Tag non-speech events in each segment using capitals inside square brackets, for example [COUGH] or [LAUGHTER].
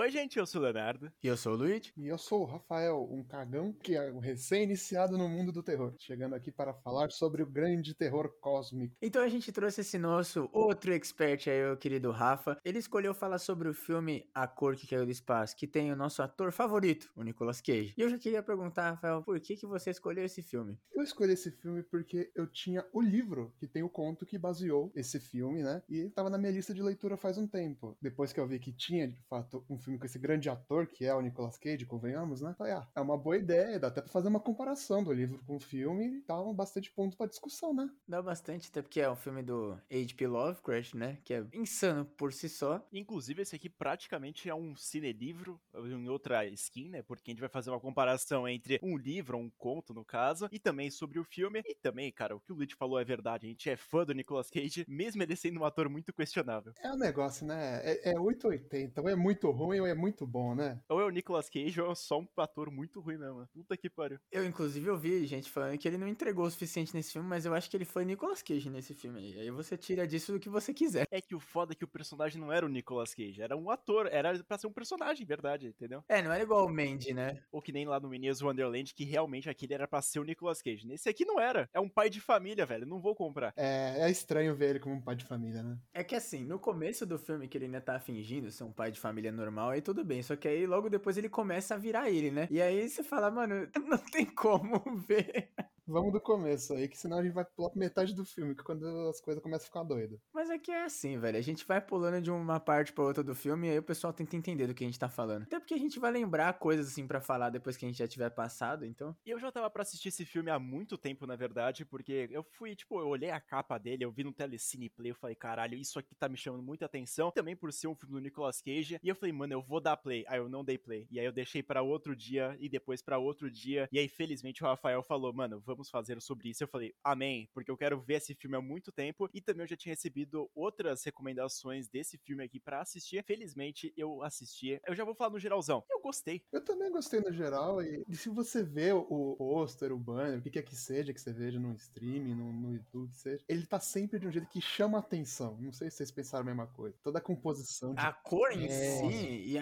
Oi, gente, eu sou o Leonardo. E eu sou o Luigi. E eu sou o Rafael, um cagão que é um recém-iniciado no mundo do terror. Chegando aqui para falar sobre o grande terror cósmico. Então a gente trouxe esse nosso outro expert aí, o querido Rafa. Ele escolheu falar sobre o filme A Cor que Caiu do Espaço, que tem o nosso ator favorito, o Nicolas Cage. E eu já queria perguntar, Rafael, por que, que você escolheu esse filme? Eu escolhi esse filme porque eu tinha o livro que tem o conto que baseou esse filme, né? E estava na minha lista de leitura faz um tempo. Depois que eu vi que tinha, de fato, um filme com esse grande ator que é o Nicolas Cage, convenhamos, né? Falei, ah, é uma boa ideia, dá até pra fazer uma comparação do livro com o filme e dá bastante ponto pra discussão, né? Dá bastante, até porque é um filme do H.P. Lovecraft, né? Que é insano por si só. Inclusive, esse aqui praticamente é um cine-livro em outra skin, né? Porque a gente vai fazer uma comparação entre um livro, um conto, no caso, e também sobre o filme. E também, cara, o que o Luigi falou é verdade. A gente é fã do Nicolas Cage, mesmo ele sendo um ator muito questionável. É um negócio, né? É, é 880, ou é muito ruim é muito bom, né? Ou é o Nicolas Cage ou é só um ator muito ruim mesmo. Puta que pariu. Eu, inclusive, ouvi gente falando que ele não entregou o suficiente nesse filme, mas eu acho que ele foi Nicolas Cage nesse filme aí. Aí você tira disso o que você quiser. É que o foda é que o personagem não era o Nicolas Cage, era um ator, era pra ser um personagem, verdade, entendeu? É, não era igual o Mandy, né? Ou que nem lá no Minions Wonderland, que realmente aquele era pra ser o Nicolas Cage. Nesse aqui não era. É um pai de família, velho. Não vou comprar. É, é estranho ver ele como um pai de família, né? É que assim, no começo do filme que ele ainda tá fingindo ser um pai de família normal, aí tudo bem. Só que aí logo depois ele começa a virar ele, né? E aí você fala, mano, [LAUGHS] não tem como [LAUGHS] ver. Vamos do começo aí, que senão a gente vai pular pra metade do filme, que é quando as coisas começam a ficar doidas. Mas é que é assim, velho. A gente vai pulando de uma parte pra outra do filme e aí o pessoal tenta entender do que a gente tá falando. Até porque a gente vai lembrar coisas assim para falar depois que a gente já tiver passado, então. E eu já tava pra assistir esse filme há muito tempo, na verdade, porque eu fui, tipo, eu olhei a capa dele, eu vi no Telecine Play, eu falei, caralho, isso aqui tá me chamando muita atenção. Também por ser um filme do Nicolas Cage. E eu falei, mano, eu vou dar play. Aí eu não dei play. E aí eu deixei para outro dia e depois para outro dia. E aí, felizmente, o Rafael falou, mano, vamos fazer sobre isso. Eu falei, amém, porque eu quero ver esse filme há muito tempo. E também eu já tinha recebido outras recomendações desse filme aqui para assistir. Felizmente, eu assisti. Eu já vou falar no geralzão. Eu gostei. Eu também gostei no geral. E, se você vê o pôster, o banner, o que quer que seja que você veja no streaming, no, no YouTube, que seja, ele tá sempre de um jeito que chama atenção. Não sei se vocês pensaram a mesma coisa. Toda a composição. De... A cor em é... si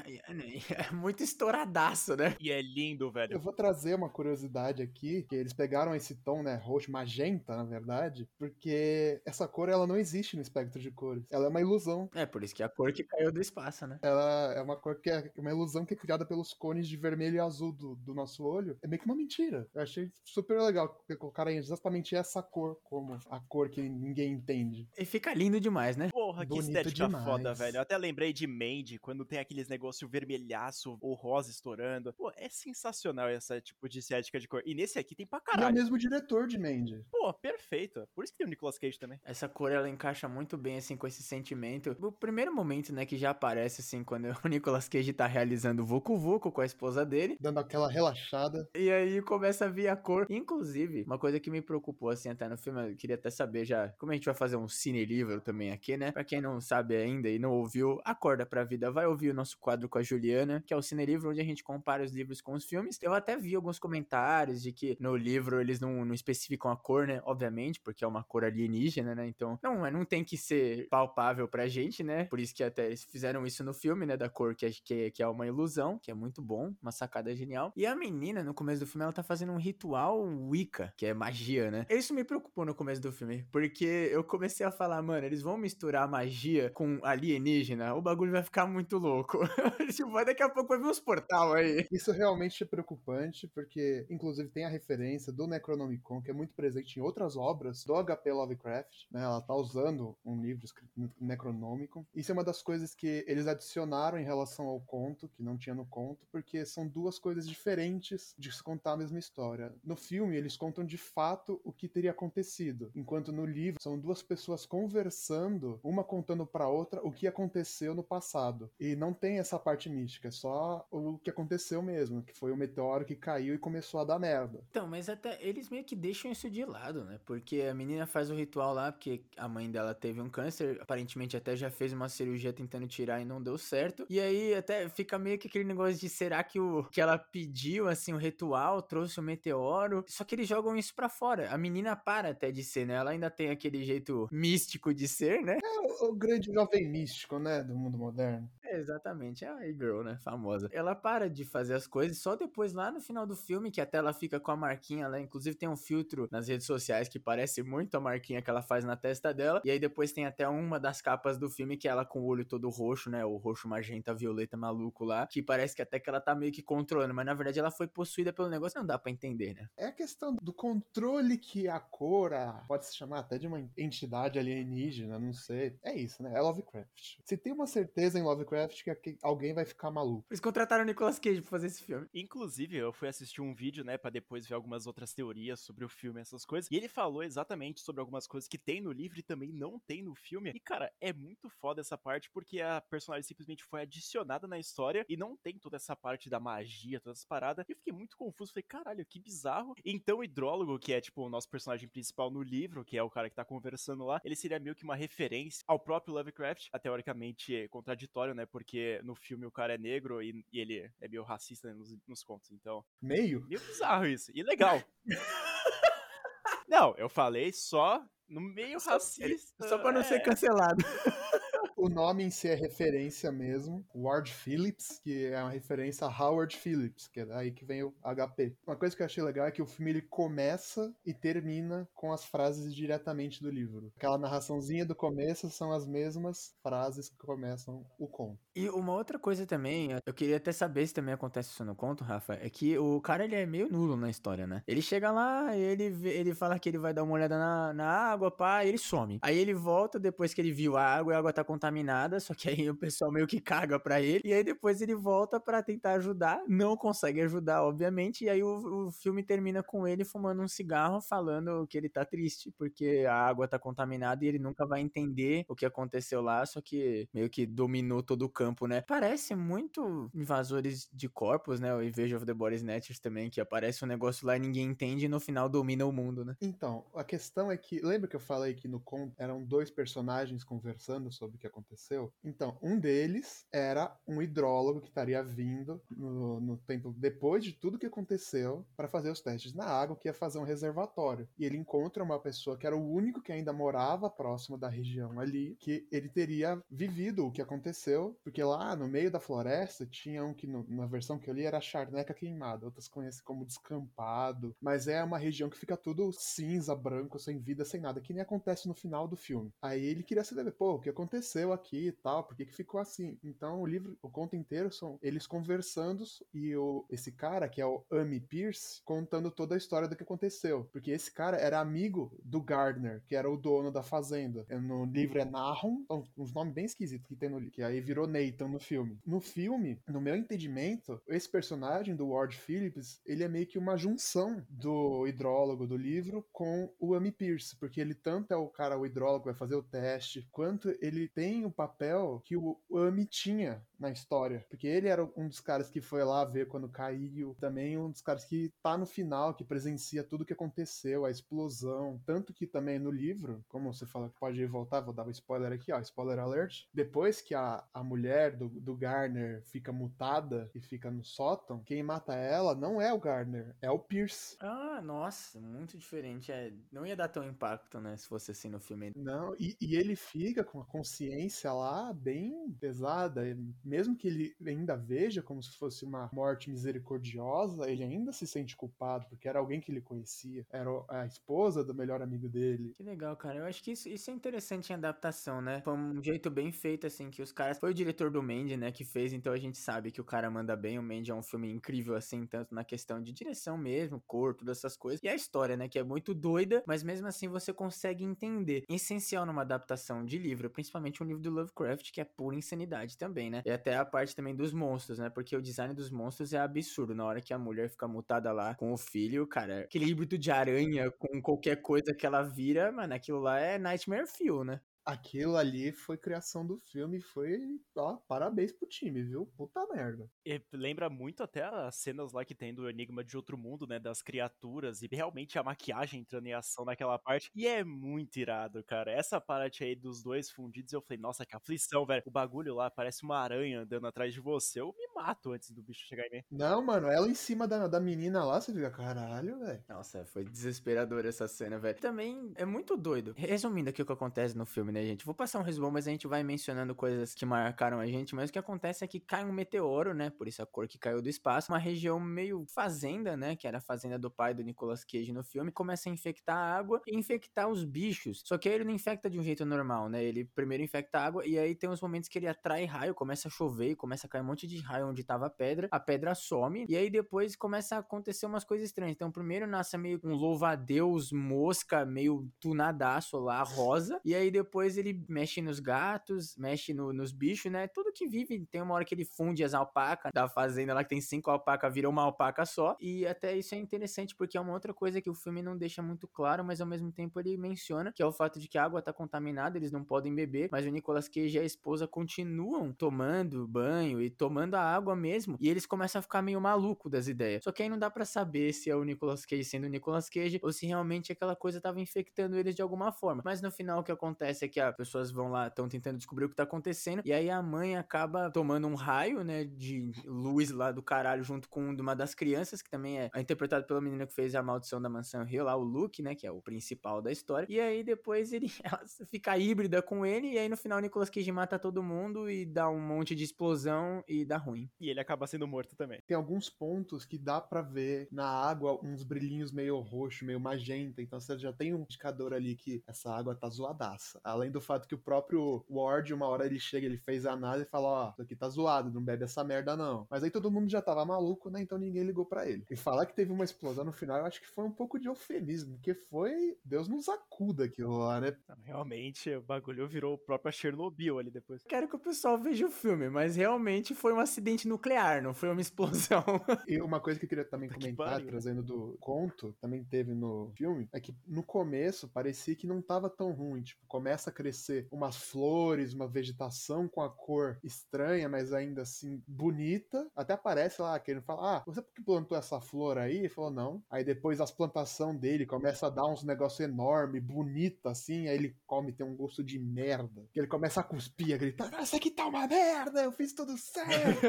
é muito estouradaço, né? E é lindo, velho. Eu vou trazer uma curiosidade aqui, que eles pegaram esse tom, né, roxo, magenta, na verdade, porque essa cor ela não existe no espectro de cores. Ela é uma ilusão. É, por isso que é a cor que caiu do espaço, né? Ela é uma cor que é uma ilusão que é criada pelos cones de vermelho e azul do, do nosso olho. É meio que uma mentira. Eu achei super legal que colocaram exatamente essa cor como a cor que ninguém entende. E fica lindo demais, né? Porra, que Bonito estética demais. foda, velho. Eu até lembrei de Mandy, quando tem aqueles negócio vermelhaço ou rosa estourando. Pô, é sensacional esse tipo de estética de cor. E nesse aqui tem pra caralho. E é o diretor de Mandy. Pô, perfeito. Por isso que tem o Nicolas Cage também. Essa cor, ela encaixa muito bem, assim, com esse sentimento. O primeiro momento, né, que já aparece, assim, quando [LAUGHS] o Nicolas Cage tá realizando o Vucu Vucu com a esposa dele. Dando aquela relaxada. E aí começa a vir a cor. Inclusive, uma coisa que me preocupou, assim, até no filme, eu queria até saber já, como a gente vai fazer um cine-livro também aqui, né? Pra quem não sabe ainda e não ouviu, acorda pra vida, vai ouvir o nosso quadro com a Juliana, que é o cine-livro onde a gente compara os livros com os filmes. Eu até vi alguns comentários de que no livro eles não, não especificam a cor, né? Obviamente, porque é uma cor alienígena, né? Então, não, não tem que ser palpável pra gente, né? Por isso que até eles fizeram isso no filme, né? Da cor que é, que, que é uma ilusão, que é muito bom, uma sacada genial. E a menina, no começo do filme, ela tá fazendo um ritual Wicca, que é magia, né? Isso me preocupou no começo do filme, porque eu comecei a falar, mano, eles vão misturar magia com alienígena, o bagulho vai ficar muito louco. [LAUGHS] tipo, daqui a pouco vai vir uns portal aí. Isso realmente é preocupante, porque, inclusive, tem a referência do Necronomicon, que é muito presente em outras obras do HP Lovecraft, né? Ela tá usando um livro escrito Necronomicon. Isso é uma das coisas que eles adicionaram em relação ao conto, que não tinha no conto, porque são duas coisas diferentes de se contar a mesma história. No filme, eles contam de fato o que teria acontecido, enquanto no livro são duas pessoas conversando, uma contando para outra o que aconteceu no passado. E não tem essa parte mística, é só o que aconteceu mesmo, que foi o meteoro que caiu e começou a dar merda. Então, mas até eles meio que deixam isso de lado, né? Porque a menina faz o ritual lá, porque a mãe dela teve um câncer, aparentemente até já fez uma cirurgia tentando tirar e não deu certo. E aí até fica meio que aquele negócio de será que o que ela pediu, assim, o ritual trouxe o meteoro? Só que eles jogam isso pra fora. A menina para até de ser, né? Ela ainda tem aquele jeito místico de ser, né? É o, o grande jovem místico, né? Do mundo moderno. Exatamente, é a e-girl, né, famosa. Ela para de fazer as coisas só depois lá no final do filme, que até ela fica com a marquinha lá, inclusive tem um filtro nas redes sociais que parece muito a marquinha que ela faz na testa dela, e aí depois tem até uma das capas do filme que é ela com o olho todo roxo, né, o roxo magenta violeta maluco lá, que parece que até que ela tá meio que controlando, mas na verdade ela foi possuída pelo negócio, não dá para entender, né? É a questão do controle que a cor pode se chamar até de uma entidade alienígena, não sei. É isso, né? É Lovecraft. Se tem uma certeza em Lovecraft que alguém vai ficar maluco. Eles contrataram o Nicolas Cage pra fazer esse filme. Inclusive, eu fui assistir um vídeo, né, para depois ver algumas outras teorias sobre o filme, essas coisas. E ele falou exatamente sobre algumas coisas que tem no livro e também não tem no filme. E, cara, é muito foda essa parte porque a personagem simplesmente foi adicionada na história e não tem toda essa parte da magia, todas as paradas. E eu fiquei muito confuso. Falei, caralho, que bizarro. Então, o hidrólogo, que é, tipo, o nosso personagem principal no livro, que é o cara que tá conversando lá, ele seria meio que uma referência ao próprio Lovecraft. teoricamente é contraditório, né? Porque no filme o cara é negro e, e ele é meio racista nos, nos contos. Então. Meio? Meio bizarro isso. E legal. [LAUGHS] não, eu falei só no meio racista. Só pra não é. ser cancelado. [LAUGHS] o nome em si é referência mesmo, Ward Phillips, que é uma referência a Howard Phillips, que é daí que vem o HP. Uma coisa que eu achei legal é que o filme ele começa e termina com as frases diretamente do livro. Aquela narraçãozinha do começo são as mesmas frases que começam o conto. E uma outra coisa também, eu queria até saber se também acontece isso no conto, Rafa, é que o cara ele é meio nulo na história, né? Ele chega lá, ele ele fala que ele vai dar uma olhada na, na água, pá, ele some. Aí ele volta depois que ele viu a água e a água tá contaminada contaminada, só que aí o pessoal meio que caga pra ele, e aí depois ele volta para tentar ajudar, não consegue ajudar, obviamente, e aí o, o filme termina com ele fumando um cigarro, falando que ele tá triste, porque a água tá contaminada e ele nunca vai entender o que aconteceu lá, só que meio que dominou todo o campo, né? Parece muito invasores de corpos, né? O Invasion of the Body Snatchers também, que aparece um negócio lá e ninguém entende e no final domina o mundo, né? Então, a questão é que, lembra que eu falei que no conto eram dois personagens conversando sobre o que aconteceu? Então, um deles era um hidrólogo que estaria vindo no, no tempo depois de tudo que aconteceu para fazer os testes na água, que ia fazer um reservatório. E ele encontra uma pessoa que era o único que ainda morava próximo da região ali, que ele teria vivido o que aconteceu, porque lá no meio da floresta tinha um que, no, na versão que eu li, era charneca queimada, outras conhecem como descampado, mas é uma região que fica tudo cinza, branco, sem vida, sem nada, que nem acontece no final do filme. Aí ele queria saber, pô, o que aconteceu? aqui e tal, por que, que ficou assim? Então o livro, o conto inteiro são eles conversando e o, esse cara, que é o Amy Pierce, contando toda a história do que aconteceu. Porque esse cara era amigo do Gardner, que era o dono da fazenda. É, no livro é Nahum, uns nomes bem esquisitos que tem no livro, que aí virou Nathan no filme. No filme, no meu entendimento, esse personagem do Ward Phillips, ele é meio que uma junção do hidrólogo do livro com o Amy Pierce, porque ele tanto é o cara, o hidrólogo, vai fazer o teste, quanto ele tem o papel que o Ami tinha na história. Porque ele era um dos caras que foi lá ver quando caiu. Também um dos caras que tá no final, que presencia tudo o que aconteceu, a explosão. Tanto que também no livro, como você fala que pode voltar, vou dar um spoiler aqui, ó, spoiler alert. Depois que a, a mulher do, do Garner fica mutada e fica no sótão, quem mata ela não é o Garner, é o Pierce. Ah, nossa, muito diferente. É, não ia dar tão impacto, né, se fosse assim no filme. Não, e, e ele fica com a consciência lá bem pesada mesmo que ele ainda veja como se fosse uma morte misericordiosa, ele ainda se sente culpado, porque era alguém que ele conhecia, era a esposa do melhor amigo dele. Que legal, cara. Eu acho que isso, isso é interessante em adaptação, né? Foi um jeito bem feito, assim, que os caras. Foi o diretor do Mandy, né, que fez, então a gente sabe que o cara manda bem. O Mandy é um filme incrível, assim, tanto na questão de direção mesmo, cor, todas essas coisas. E a história, né, que é muito doida, mas mesmo assim você consegue entender. Essencial numa adaptação de livro, principalmente um livro do Lovecraft, que é pura insanidade também, né? Até a parte também dos monstros, né? Porque o design dos monstros é absurdo. Na hora que a mulher fica mutada lá com o filho, cara, aquele híbrido de aranha com qualquer coisa que ela vira, mano, aquilo lá é Nightmare Fuel, né? Aquilo ali foi criação do filme, foi, ó, parabéns pro time, viu? Puta merda. E lembra muito até as cenas lá que tem do Enigma de Outro Mundo, né, das criaturas, e realmente a maquiagem entrando em ação naquela parte, e é muito irado, cara. Essa parte aí dos dois fundidos, eu falei, nossa, que aflição, velho. O bagulho lá parece uma aranha andando atrás de você, eu me mato antes do bicho chegar em mim. Não, mano, ela em cima da, da menina lá, você fica, caralho, velho. Nossa, foi desesperador essa cena, velho. Também é muito doido. Resumindo aqui o que acontece no filme, né, gente? Vou passar um resumão, mas a gente vai mencionando coisas que marcaram a gente. Mas o que acontece é que cai um meteoro, né? Por isso a cor que caiu do espaço. Uma região meio fazenda, né? Que era a fazenda do pai do Nicolas Cage no filme. Começa a infectar a água e infectar os bichos. Só que aí ele não infecta de um jeito normal, né? Ele primeiro infecta a água e aí tem uns momentos que ele atrai raio, começa a chover e começa a cair um monte de raio onde tava a pedra. A pedra some e aí depois começa a acontecer umas coisas estranhas. Então primeiro nasce meio um louva-a-Deus mosca, meio tunadaço lá, rosa. E aí depois ele mexe nos gatos, mexe no, nos bichos, né? Tudo que vive. Tem uma hora que ele funde as alpacas da fazenda lá, que tem cinco alpacas, vira uma alpaca só. E até isso é interessante, porque é uma outra coisa que o filme não deixa muito claro, mas ao mesmo tempo ele menciona, que é o fato de que a água tá contaminada, eles não podem beber, mas o Nicolas Cage e a esposa continuam tomando banho e tomando a água mesmo, e eles começam a ficar meio maluco das ideias. Só que aí não dá para saber se é o Nicolas Cage sendo o Nicolas Cage ou se realmente aquela coisa tava infectando eles de alguma forma. Mas no final o que acontece é que as pessoas vão lá, estão tentando descobrir o que tá acontecendo, e aí a mãe acaba tomando um raio, né, de luz lá do caralho junto com uma das crianças, que também é interpretado pela menina que fez a maldição da mansão Hill, lá o Luke, né, que é o principal da história. E aí depois ele [LAUGHS] fica híbrida com ele, e aí no final o Nicolas Cage mata todo mundo e dá um monte de explosão e dá ruim. E ele acaba sendo morto também. Tem alguns pontos que dá para ver na água uns brilhinhos meio roxo, meio magenta, então você já tem um indicador ali que essa água tá zoadaça. Além do fato que o próprio Ward, uma hora ele chega, ele fez a análise e fala, ó, oh, isso aqui tá zoado, não bebe essa merda não. Mas aí todo mundo já tava maluco, né, então ninguém ligou para ele. E falar que teve uma explosão no final, eu acho que foi um pouco de eufemismo, porque foi, Deus nos acuda aquilo lá, né? Realmente, o bagulho virou o próprio Chernobyl ali depois. Quero que o pessoal veja o filme, mas realmente foi um acidente nuclear, não foi uma explosão. [LAUGHS] e uma coisa que eu queria também comentar, trazendo do conto, também teve no filme, é que no começo parecia que não tava tão ruim. Tipo, começa a crescer umas flores, uma vegetação com a cor estranha, mas ainda assim bonita. Até aparece lá, que ele fala: Ah, você que plantou essa flor aí? Ele falou, não. Aí depois as plantação dele começa a dar uns negócios enormes, bonita assim, aí ele come tem um gosto de merda. Que ele começa a cuspir, a gritar: Essa aqui tá uma merda, eu fiz tudo certo.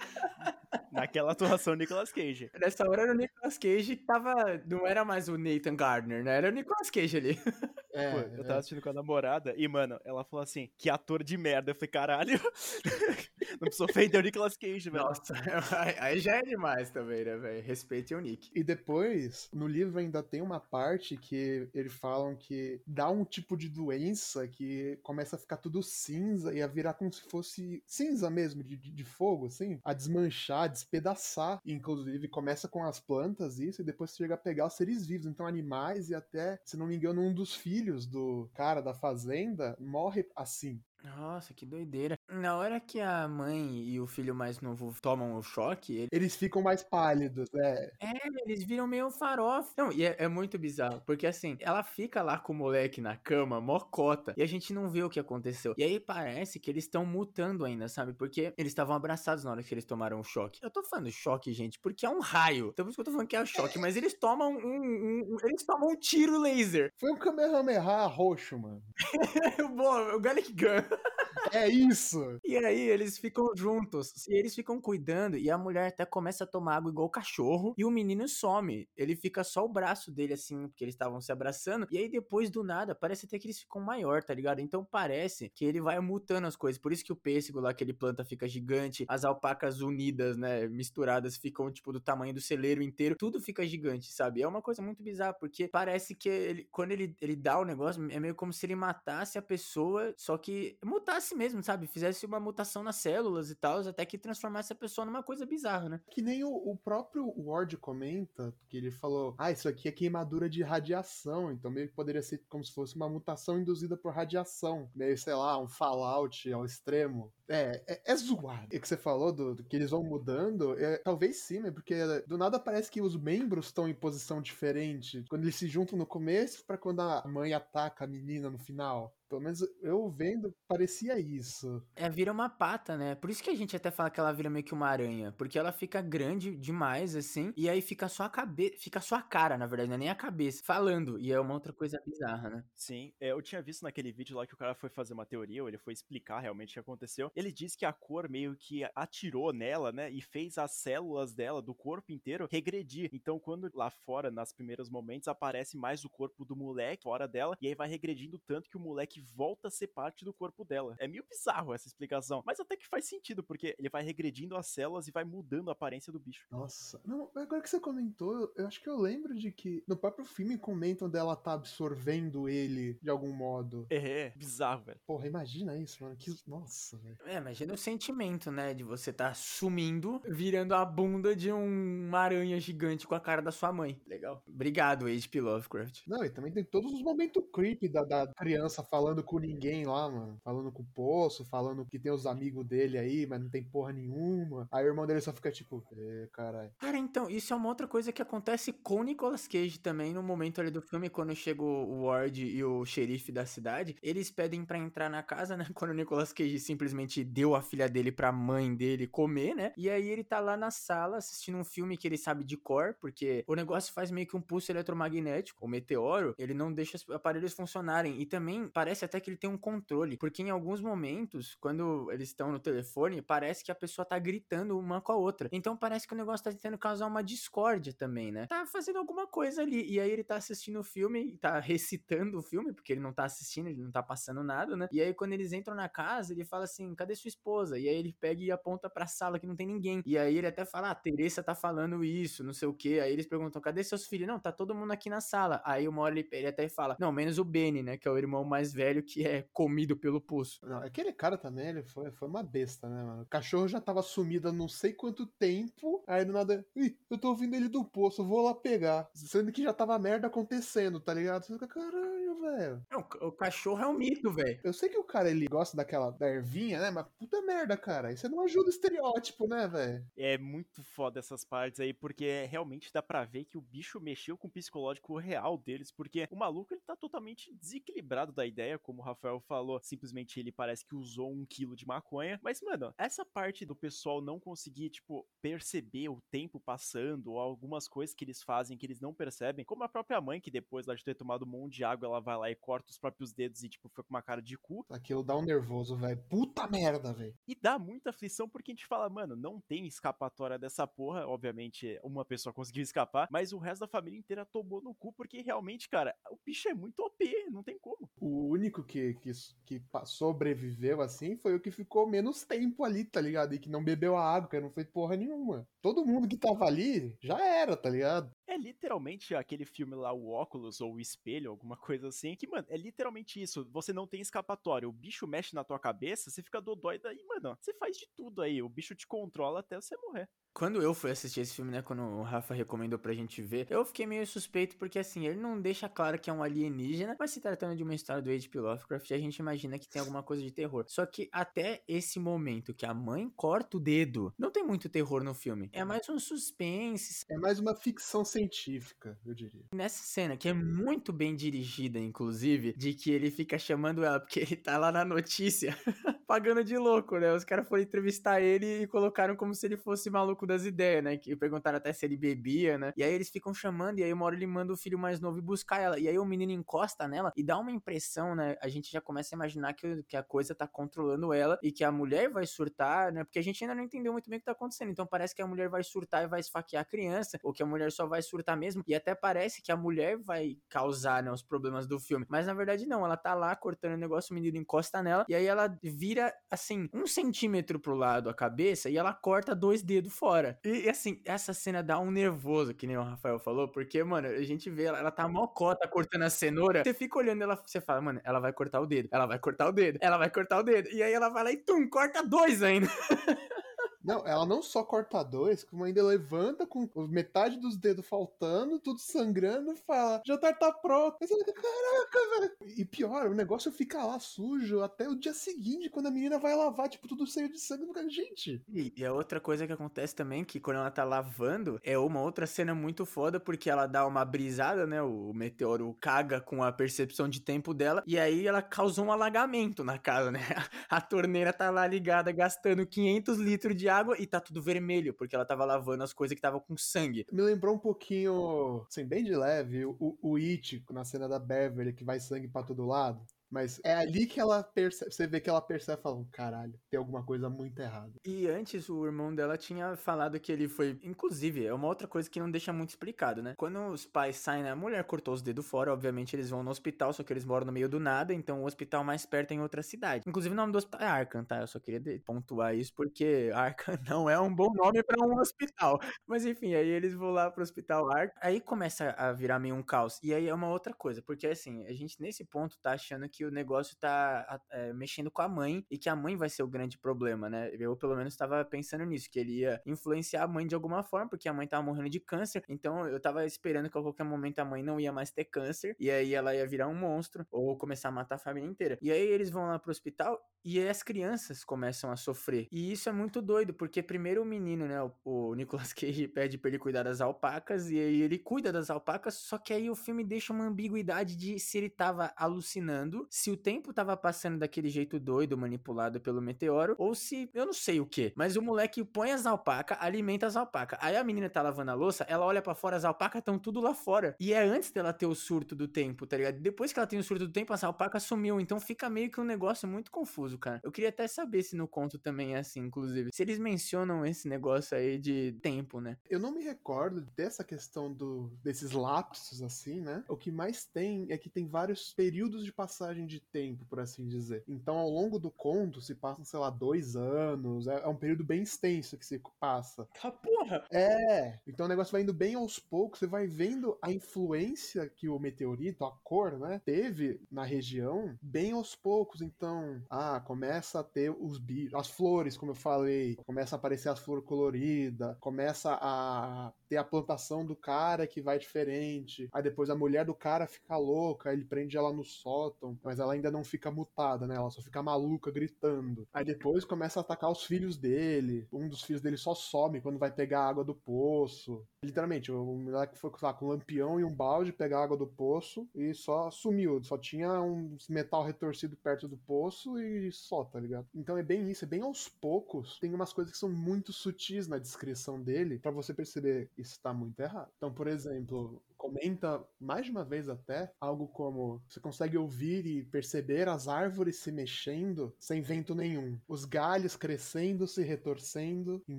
[LAUGHS] Naquela atuação, Nicolas Cage. Nessa hora era o Nicolas Cage que tava. Não era mais o Nathan Gardner, né? Era o Nicolas Cage ali. [LAUGHS] É, Pô, eu tava é. assistindo com a namorada e, mano, ela falou assim: que ator de merda. Eu falei, caralho. [LAUGHS] Não precisou ofender o Nicolas Cage, velho. Nossa, [LAUGHS] aí já é demais também, né, velho? Respeite o Nick. E depois, no livro ainda tem uma parte que eles falam que dá um tipo de doença que começa a ficar tudo cinza e a virar como se fosse cinza mesmo, de, de fogo, assim, a desmanchar, a despedaçar. Inclusive, começa com as plantas, isso, e depois chega a pegar os seres vivos, então animais e até, se não me engano, um dos filhos do cara da fazenda morre assim. Nossa, que doideira. Na hora que a mãe e o filho mais novo tomam o choque, ele... eles ficam mais pálidos, né? É, eles viram meio farofa. Não, e é, é, muito bizarro, porque assim, ela fica lá com o moleque na cama, mocota, e a gente não vê o que aconteceu. E aí parece que eles estão mutando ainda, sabe? Porque eles estavam abraçados na hora que eles tomaram o choque. Eu tô falando choque, gente, porque é um raio. Então por isso que eu tô falando que é o choque, mas eles tomam um, um, um eles tomam um tiro laser. Foi um Kamehameha roxo, mano. [LAUGHS] Bom, o Gallic Gun. [LAUGHS] É isso! E aí eles ficam juntos, e eles ficam cuidando, e a mulher até começa a tomar água igual cachorro, e o menino some. Ele fica só o braço dele assim, porque eles estavam se abraçando, e aí depois do nada, parece até que eles ficam maior, tá ligado? Então parece que ele vai mutando as coisas. Por isso que o pêssego lá que ele planta fica gigante, as alpacas unidas, né, misturadas, ficam tipo do tamanho do celeiro inteiro, tudo fica gigante, sabe? É uma coisa muito bizarra, porque parece que ele, quando ele, ele dá o negócio, é meio como se ele matasse a pessoa, só que mutasse mesmo, sabe? Fizesse uma mutação nas células e tal, até que transformasse a pessoa numa coisa bizarra, né? Que nem o, o próprio Ward comenta, que ele falou: ah, isso aqui é queimadura de radiação, então meio que poderia ser como se fosse uma mutação induzida por radiação. Meio, sei lá, um fallout ao extremo. É, é, é zoado. E que você falou do, do, que eles vão mudando, é, talvez sim, né? Porque do nada parece que os membros estão em posição diferente. Quando eles se juntam no começo, para quando a mãe ataca a menina no final. Pelo menos eu vendo, parecia isso. É, vira uma pata, né? Por isso que a gente até fala que ela vira meio que uma aranha. Porque ela fica grande demais, assim. E aí fica só a cabeça. Fica só a cara, na verdade, não é nem a cabeça. Falando. E é uma outra coisa bizarra, né? Sim. É, eu tinha visto naquele vídeo lá que o cara foi fazer uma teoria, ou ele foi explicar realmente o que aconteceu. Ele diz que a cor meio que atirou nela, né? E fez as células dela, do corpo inteiro, regredir. Então, quando lá fora, nas primeiros momentos, aparece mais o corpo do moleque fora dela, e aí vai regredindo tanto que o moleque volta a ser parte do corpo dela. É meio bizarro essa explicação, mas até que faz sentido, porque ele vai regredindo as células e vai mudando a aparência do bicho. Nossa, não, agora que você comentou, eu acho que eu lembro de que no próprio filme comentam dela tá absorvendo ele de algum modo. É, é bizarro, velho. Porra, imagina isso, mano. Que... Nossa, velho. É, imagina o sentimento, né, de você tá sumindo, virando a bunda de um, uma aranha gigante com a cara da sua mãe. Legal. Obrigado, H.P. Lovecraft. Não, e também tem todos os momentos creepy da, da criança falando com ninguém lá, mano. Falando com o poço, falando que tem os amigos dele aí, mas não tem porra nenhuma. Aí o irmão dele só fica tipo, é, caralho. Cara, então, isso é uma outra coisa que acontece com o Nicolas Cage também no momento ali do filme, quando chega o Ward e o xerife da cidade. Eles pedem para entrar na casa, né? [LAUGHS] Quando o Nicolas Cage simplesmente deu a filha dele pra mãe dele comer, né? E aí ele tá lá na sala assistindo um filme que ele sabe de cor, porque o negócio faz meio que um pulso eletromagnético. O meteoro, ele não deixa os aparelhos funcionarem. E também parece até que ele tem um controle, porque em alguns momentos, quando eles estão no telefone, parece que a pessoa tá gritando uma com a outra. Então parece que o negócio tá tentando causar uma discórdia também, né? Tá fazendo alguma coisa ali. E aí ele tá assistindo o filme, tá recitando o filme, porque ele não tá assistindo, ele não tá passando nada, né? E aí quando eles entram na casa, ele fala assim: cadê sua esposa? E aí ele pega e aponta pra sala que não tem ninguém. E aí ele até fala: ah, Teresa tá falando isso, não sei o que. Aí eles perguntam: cadê seus filhos? Não, tá todo mundo aqui na sala. Aí uma hora ele, ele até fala: não, menos o Benny, né? Que é o irmão mais velho que é comido pelo pulso. Não, aquele cara também, ele foi, foi uma besta, né, mano? O cachorro já tava sumido há não sei quanto tempo. Aí do nada, Ih, eu tô ouvindo ele do poço, vou lá pegar. Sendo que já tava merda acontecendo, tá ligado? Você fica, caralho, velho. Não, o cachorro é um mito, velho. Eu sei que o cara ele gosta daquela da ervinha, né? Mas puta merda, cara. Aí você não ajuda o estereótipo, né, velho? É muito foda essas partes aí, porque realmente dá pra ver que o bicho mexeu com o psicológico real deles, porque o maluco ele tá totalmente desequilibrado da ideia, como o Rafael falou, simplesmente ele parece que usou um quilo de maconha. Mas, mano, essa parte do pessoal não conseguir, tipo, perceber o tempo passando, ou algumas coisas que eles fazem que eles não percebem, como a própria mãe, que depois de ter tomado um monte de água, ela vai lá e corta os próprios dedos e, tipo, fica com uma cara de cu. Aquilo dá um nervoso, velho. Puta merda, velho. E dá muita aflição porque a gente fala, mano, não tem escapatória dessa porra. Obviamente, uma pessoa conseguiu escapar, mas o resto da família inteira tomou no cu porque realmente, cara, o bicho é muito OP, não tem como. O único que, que, que sobreviveu assim foi o que ficou menos tempo ali, tá ligado? E que não bebeu a água, que não fez porra nenhuma. Todo mundo que tava ali já era, tá ligado? É literalmente aquele filme lá, o óculos ou o espelho, alguma coisa assim, que, mano, é literalmente isso. Você não tem escapatória. O bicho mexe na tua cabeça, você fica dodói daí, mano, você faz de tudo aí. O bicho te controla até você morrer. Quando eu fui assistir esse filme, né, quando o Rafa recomendou pra gente ver, eu fiquei meio suspeito porque, assim, ele não deixa claro que é um alienígena, mas se tratando de uma história do H.P. Lovecraft, a gente imagina que tem alguma coisa de terror. Só que até esse momento que a mãe corta o dedo, não tem muito terror no filme. É mais um suspense. É mais uma ficção científica, eu diria. Nessa cena, que é muito bem dirigida, inclusive, de que ele fica chamando ela, porque ele tá lá na notícia, [LAUGHS] pagando de louco, né? Os caras foram entrevistar ele e colocaram como se ele fosse maluco das ideias, né? Que perguntaram até se ele bebia, né? E aí eles ficam chamando, e aí uma hora ele manda o filho mais novo buscar ela. E aí o menino encosta nela e dá uma impressão, né? A gente já começa a imaginar que, que a coisa tá controlando ela e que a mulher vai surtar, né? Porque a gente ainda não entendeu muito bem o que tá acontecendo. Então parece que a mulher vai surtar e vai esfaquear a criança, ou que a mulher só vai surtar mesmo. E até parece que a mulher vai causar, né, os problemas do filme. Mas na verdade não, ela tá lá cortando o negócio, o menino encosta nela, e aí ela vira, assim, um centímetro pro lado a cabeça e ela corta dois dedos fora. E, assim, essa cena dá um nervoso, que nem o Rafael falou, porque, mano, a gente vê ela, ela tá mocota cortando a cenoura. Você fica olhando ela, você fala, mano, ela vai cortar o dedo, ela vai cortar o dedo, ela vai cortar o dedo. E aí ela vai lá e tum, corta dois ainda. [LAUGHS] Não, ela não só corta dois, como ainda levanta com metade dos dedos faltando, tudo sangrando, fala: jantar tá pronto. Aí você fica, caraca, velho. E pior, o negócio fica lá sujo até o dia seguinte, quando a menina vai lavar, tipo, tudo cheio de sangue. Gente. E, e a outra coisa que acontece também, que quando ela tá lavando, é uma outra cena muito foda, porque ela dá uma brisada, né? O meteoro caga com a percepção de tempo dela, e aí ela causou um alagamento na casa, né? [LAUGHS] A torneira tá lá ligada, gastando 500 litros de água e tá tudo vermelho, porque ela tava lavando as coisas que estavam com sangue. Me lembrou um pouquinho, assim, bem de leve, o, o It na cena da Beverly, que vai sangue para todo lado. Mas é ali que ela percebe, você vê que ela percebe e fala, caralho, tem alguma coisa muito errada. E antes o irmão dela tinha falado que ele foi, inclusive, é uma outra coisa que não deixa muito explicado, né? Quando os pais saem, né, a mulher cortou os dedos fora, obviamente eles vão no hospital, só que eles moram no meio do nada, então o hospital mais perto é em outra cidade. Inclusive o nome do hospital é Arkham, tá? Eu só queria pontuar isso porque Arkham [LAUGHS] não é um bom nome para um hospital. Mas enfim, aí eles vão lá pro hospital Arkham, aí começa a virar meio um caos. E aí é uma outra coisa, porque assim, a gente nesse ponto tá achando que o negócio tá é, mexendo com a mãe e que a mãe vai ser o grande problema, né? Eu pelo menos tava pensando nisso, que ele ia influenciar a mãe de alguma forma, porque a mãe tava morrendo de câncer, então eu tava esperando que a qualquer momento a mãe não ia mais ter câncer, e aí ela ia virar um monstro, ou começar a matar a família inteira. E aí eles vão lá pro hospital e as crianças começam a sofrer. E isso é muito doido, porque primeiro o menino, né, o, o Nicolas [LAUGHS] Cage pede pra ele cuidar das alpacas, e aí ele cuida das alpacas, só que aí o filme deixa uma ambiguidade de se ele tava alucinando, se o tempo tava passando daquele jeito doido, manipulado pelo meteoro, ou se eu não sei o que. Mas o moleque põe as alpacas, alimenta as alpacas. Aí a menina tá lavando a louça, ela olha para fora, as alpacas estão tudo lá fora. E é antes dela ter o surto do tempo, tá ligado? Depois que ela tem o surto do tempo, as alpacas sumiu. Então fica meio que um negócio muito confuso, cara. Eu queria até saber se no conto também é assim, inclusive. Se eles mencionam esse negócio aí de tempo, né? Eu não me recordo dessa questão do desses lapsos, assim, né? O que mais tem é que tem vários períodos de passagem de tempo, por assim dizer. Então, ao longo do conto, se passam, sei lá, dois anos. É, é um período bem extenso que se passa. Tá porra! É. Então o negócio vai indo bem aos poucos. Você vai vendo a influência que o meteorito, a cor, né, teve na região, bem aos poucos. Então, ah, começa a ter os bichos, as flores, como eu falei, começa a aparecer as flores coloridas, começa a ter a plantação do cara que vai diferente. Aí depois a mulher do cara fica louca, ele prende ela no sótão, mas ela ainda não fica mutada, né? Ela só fica maluca gritando. Aí depois começa a atacar os filhos dele. Um dos filhos dele só some quando vai pegar água do poço. Literalmente, o moleque foi lá, com um lampião e um balde pegar água do poço e só sumiu. Só tinha um metal retorcido perto do poço e só, tá ligado? Então é bem isso, é bem aos poucos. Tem umas coisas que são muito sutis na descrição dele para você perceber isso tá muito errado. Então, por exemplo, comenta mais de uma vez até algo como você consegue ouvir e perceber as árvores se mexendo sem vento nenhum, os galhos crescendo, se retorcendo em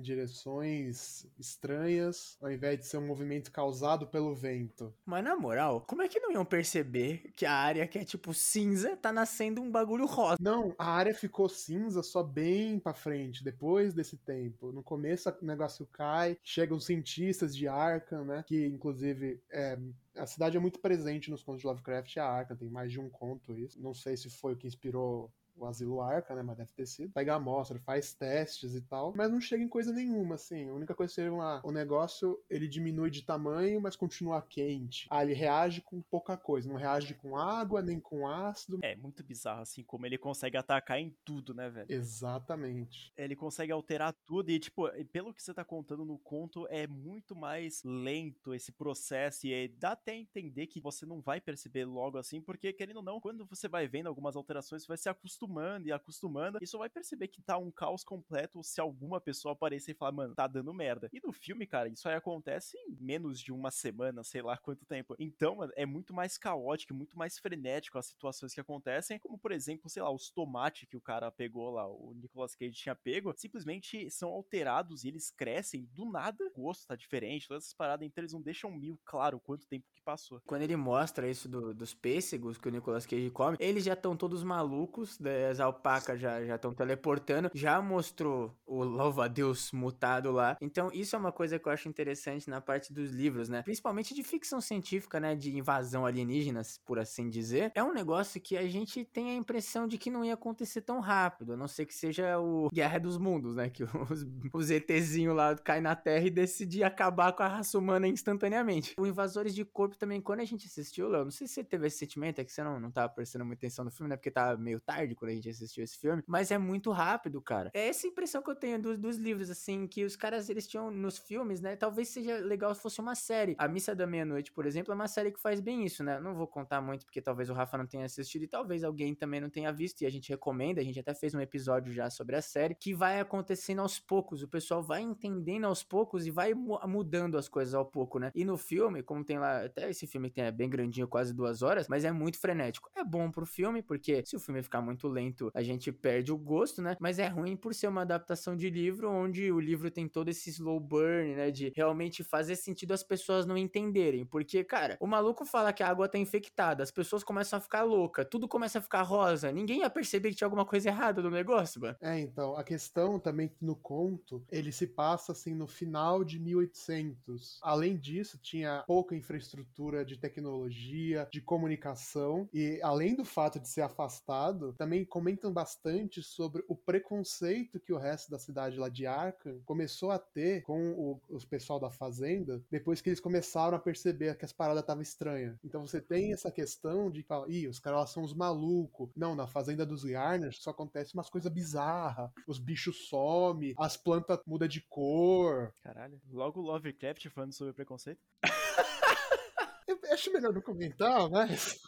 direções estranhas, ao invés de ser um movimento causado pelo vento. Mas na moral, como é que não iam perceber que a área que é tipo cinza tá nascendo um bagulho rosa? Não, a área ficou cinza só bem para frente, depois desse tempo. No começo o negócio cai, chegam cientistas de Arkham, né, que inclusive é, a cidade é muito presente nos contos de Lovecraft e a Arca, tem mais de um conto isso. Não sei se foi o que inspirou o Asilo Arca, né? Mas deve ter sido. Pega amostra, faz testes e tal, mas não chega em coisa nenhuma, assim. A única coisa seria uma, o negócio, ele diminui de tamanho, mas continua quente. Ah, ele reage com pouca coisa, não reage com água, nem com ácido. É muito bizarro, assim, como ele consegue atacar em tudo, né, velho? Exatamente. Ele consegue alterar tudo e, tipo, pelo que você tá contando no conto, é muito mais lento esse processo e dá até a entender que você não vai perceber logo assim, porque, querendo ou não, quando você vai vendo algumas alterações, você vai se acostumando acostumando e acostumando, e só vai perceber que tá um caos completo se alguma pessoa aparecer e falar, mano, tá dando merda. E no filme, cara, isso aí acontece em menos de uma semana, sei lá quanto tempo. Então, mano, é muito mais caótico, muito mais frenético as situações que acontecem, como por exemplo, sei lá, os tomates que o cara pegou lá, o Nicolas Cage tinha pego, simplesmente são alterados e eles crescem do nada, o gosto tá diferente, todas essas paradas, então eles não deixam mil claro quanto tempo que passou. Quando ele mostra isso do, dos pêssegos que o Nicolas Cage come, eles já estão todos malucos, né? As alpacas já estão teleportando, já mostrou o louva-a-Deus mutado lá. Então, isso é uma coisa que eu acho interessante na parte dos livros, né? Principalmente de ficção científica, né? De invasão alienígenas, por assim dizer. É um negócio que a gente tem a impressão de que não ia acontecer tão rápido, a não ser que seja o Guerra dos Mundos, né? Que [LAUGHS] os, os ETzinhos lá caem na Terra e decidem acabar com a raça humana instantaneamente. O Invasores de Corpo também, quando a gente assistiu, Léo, não sei se você teve esse sentimento, é que você não, não tava prestando muita atenção no filme, né? Porque tava meio tarde quando a gente assistiu esse filme, mas é muito rápido, cara. É essa impressão que eu tenho dos, dos livros, assim, que os caras, eles tinham nos filmes, né? Talvez seja legal se fosse uma série. A Missa da Meia-Noite, por exemplo, é uma série que faz bem isso, né? Não vou contar muito, porque talvez o Rafa não tenha assistido e talvez alguém também não tenha visto, e a gente recomenda, a gente até fez um episódio já sobre a série, que vai acontecendo aos poucos, o pessoal vai entendendo aos poucos e vai mudando as coisas ao pouco, né? E no filme, como tem lá, até esse filme que tem, é bem grandinho, quase duas horas, mas é muito frenético. É bom pro filme, porque se o filme ficar muito lento, a gente perde o gosto, né? Mas é ruim por ser uma adaptação de livro, onde o livro tem todo esse slow burn, né? De realmente fazer sentido as pessoas não entenderem. Porque, cara, o maluco fala que a água tá infectada, as pessoas começam a ficar louca, tudo começa a ficar rosa, ninguém ia perceber que tinha alguma coisa errada no negócio, mano. É, então, a questão também que no conto, ele se passa assim no final de 1800. Além disso, tinha pouca infraestrutura de tecnologia, de comunicação, e além do fato de ser afastado, também comentam bastante sobre o preconceito que o resto da cidade lá de Arkham começou a ter com o, os pessoal da fazenda depois que eles começaram a perceber que as paradas estavam estranhas. Então você tem essa questão de falar, ih, os caras são os malucos. Não, na fazenda dos Yarners só acontece umas coisas bizarras. Os bichos somem, as plantas mudam de cor. Caralho, logo Lovecraft falando sobre preconceito. [LAUGHS] Eu acho melhor não comentar, mas.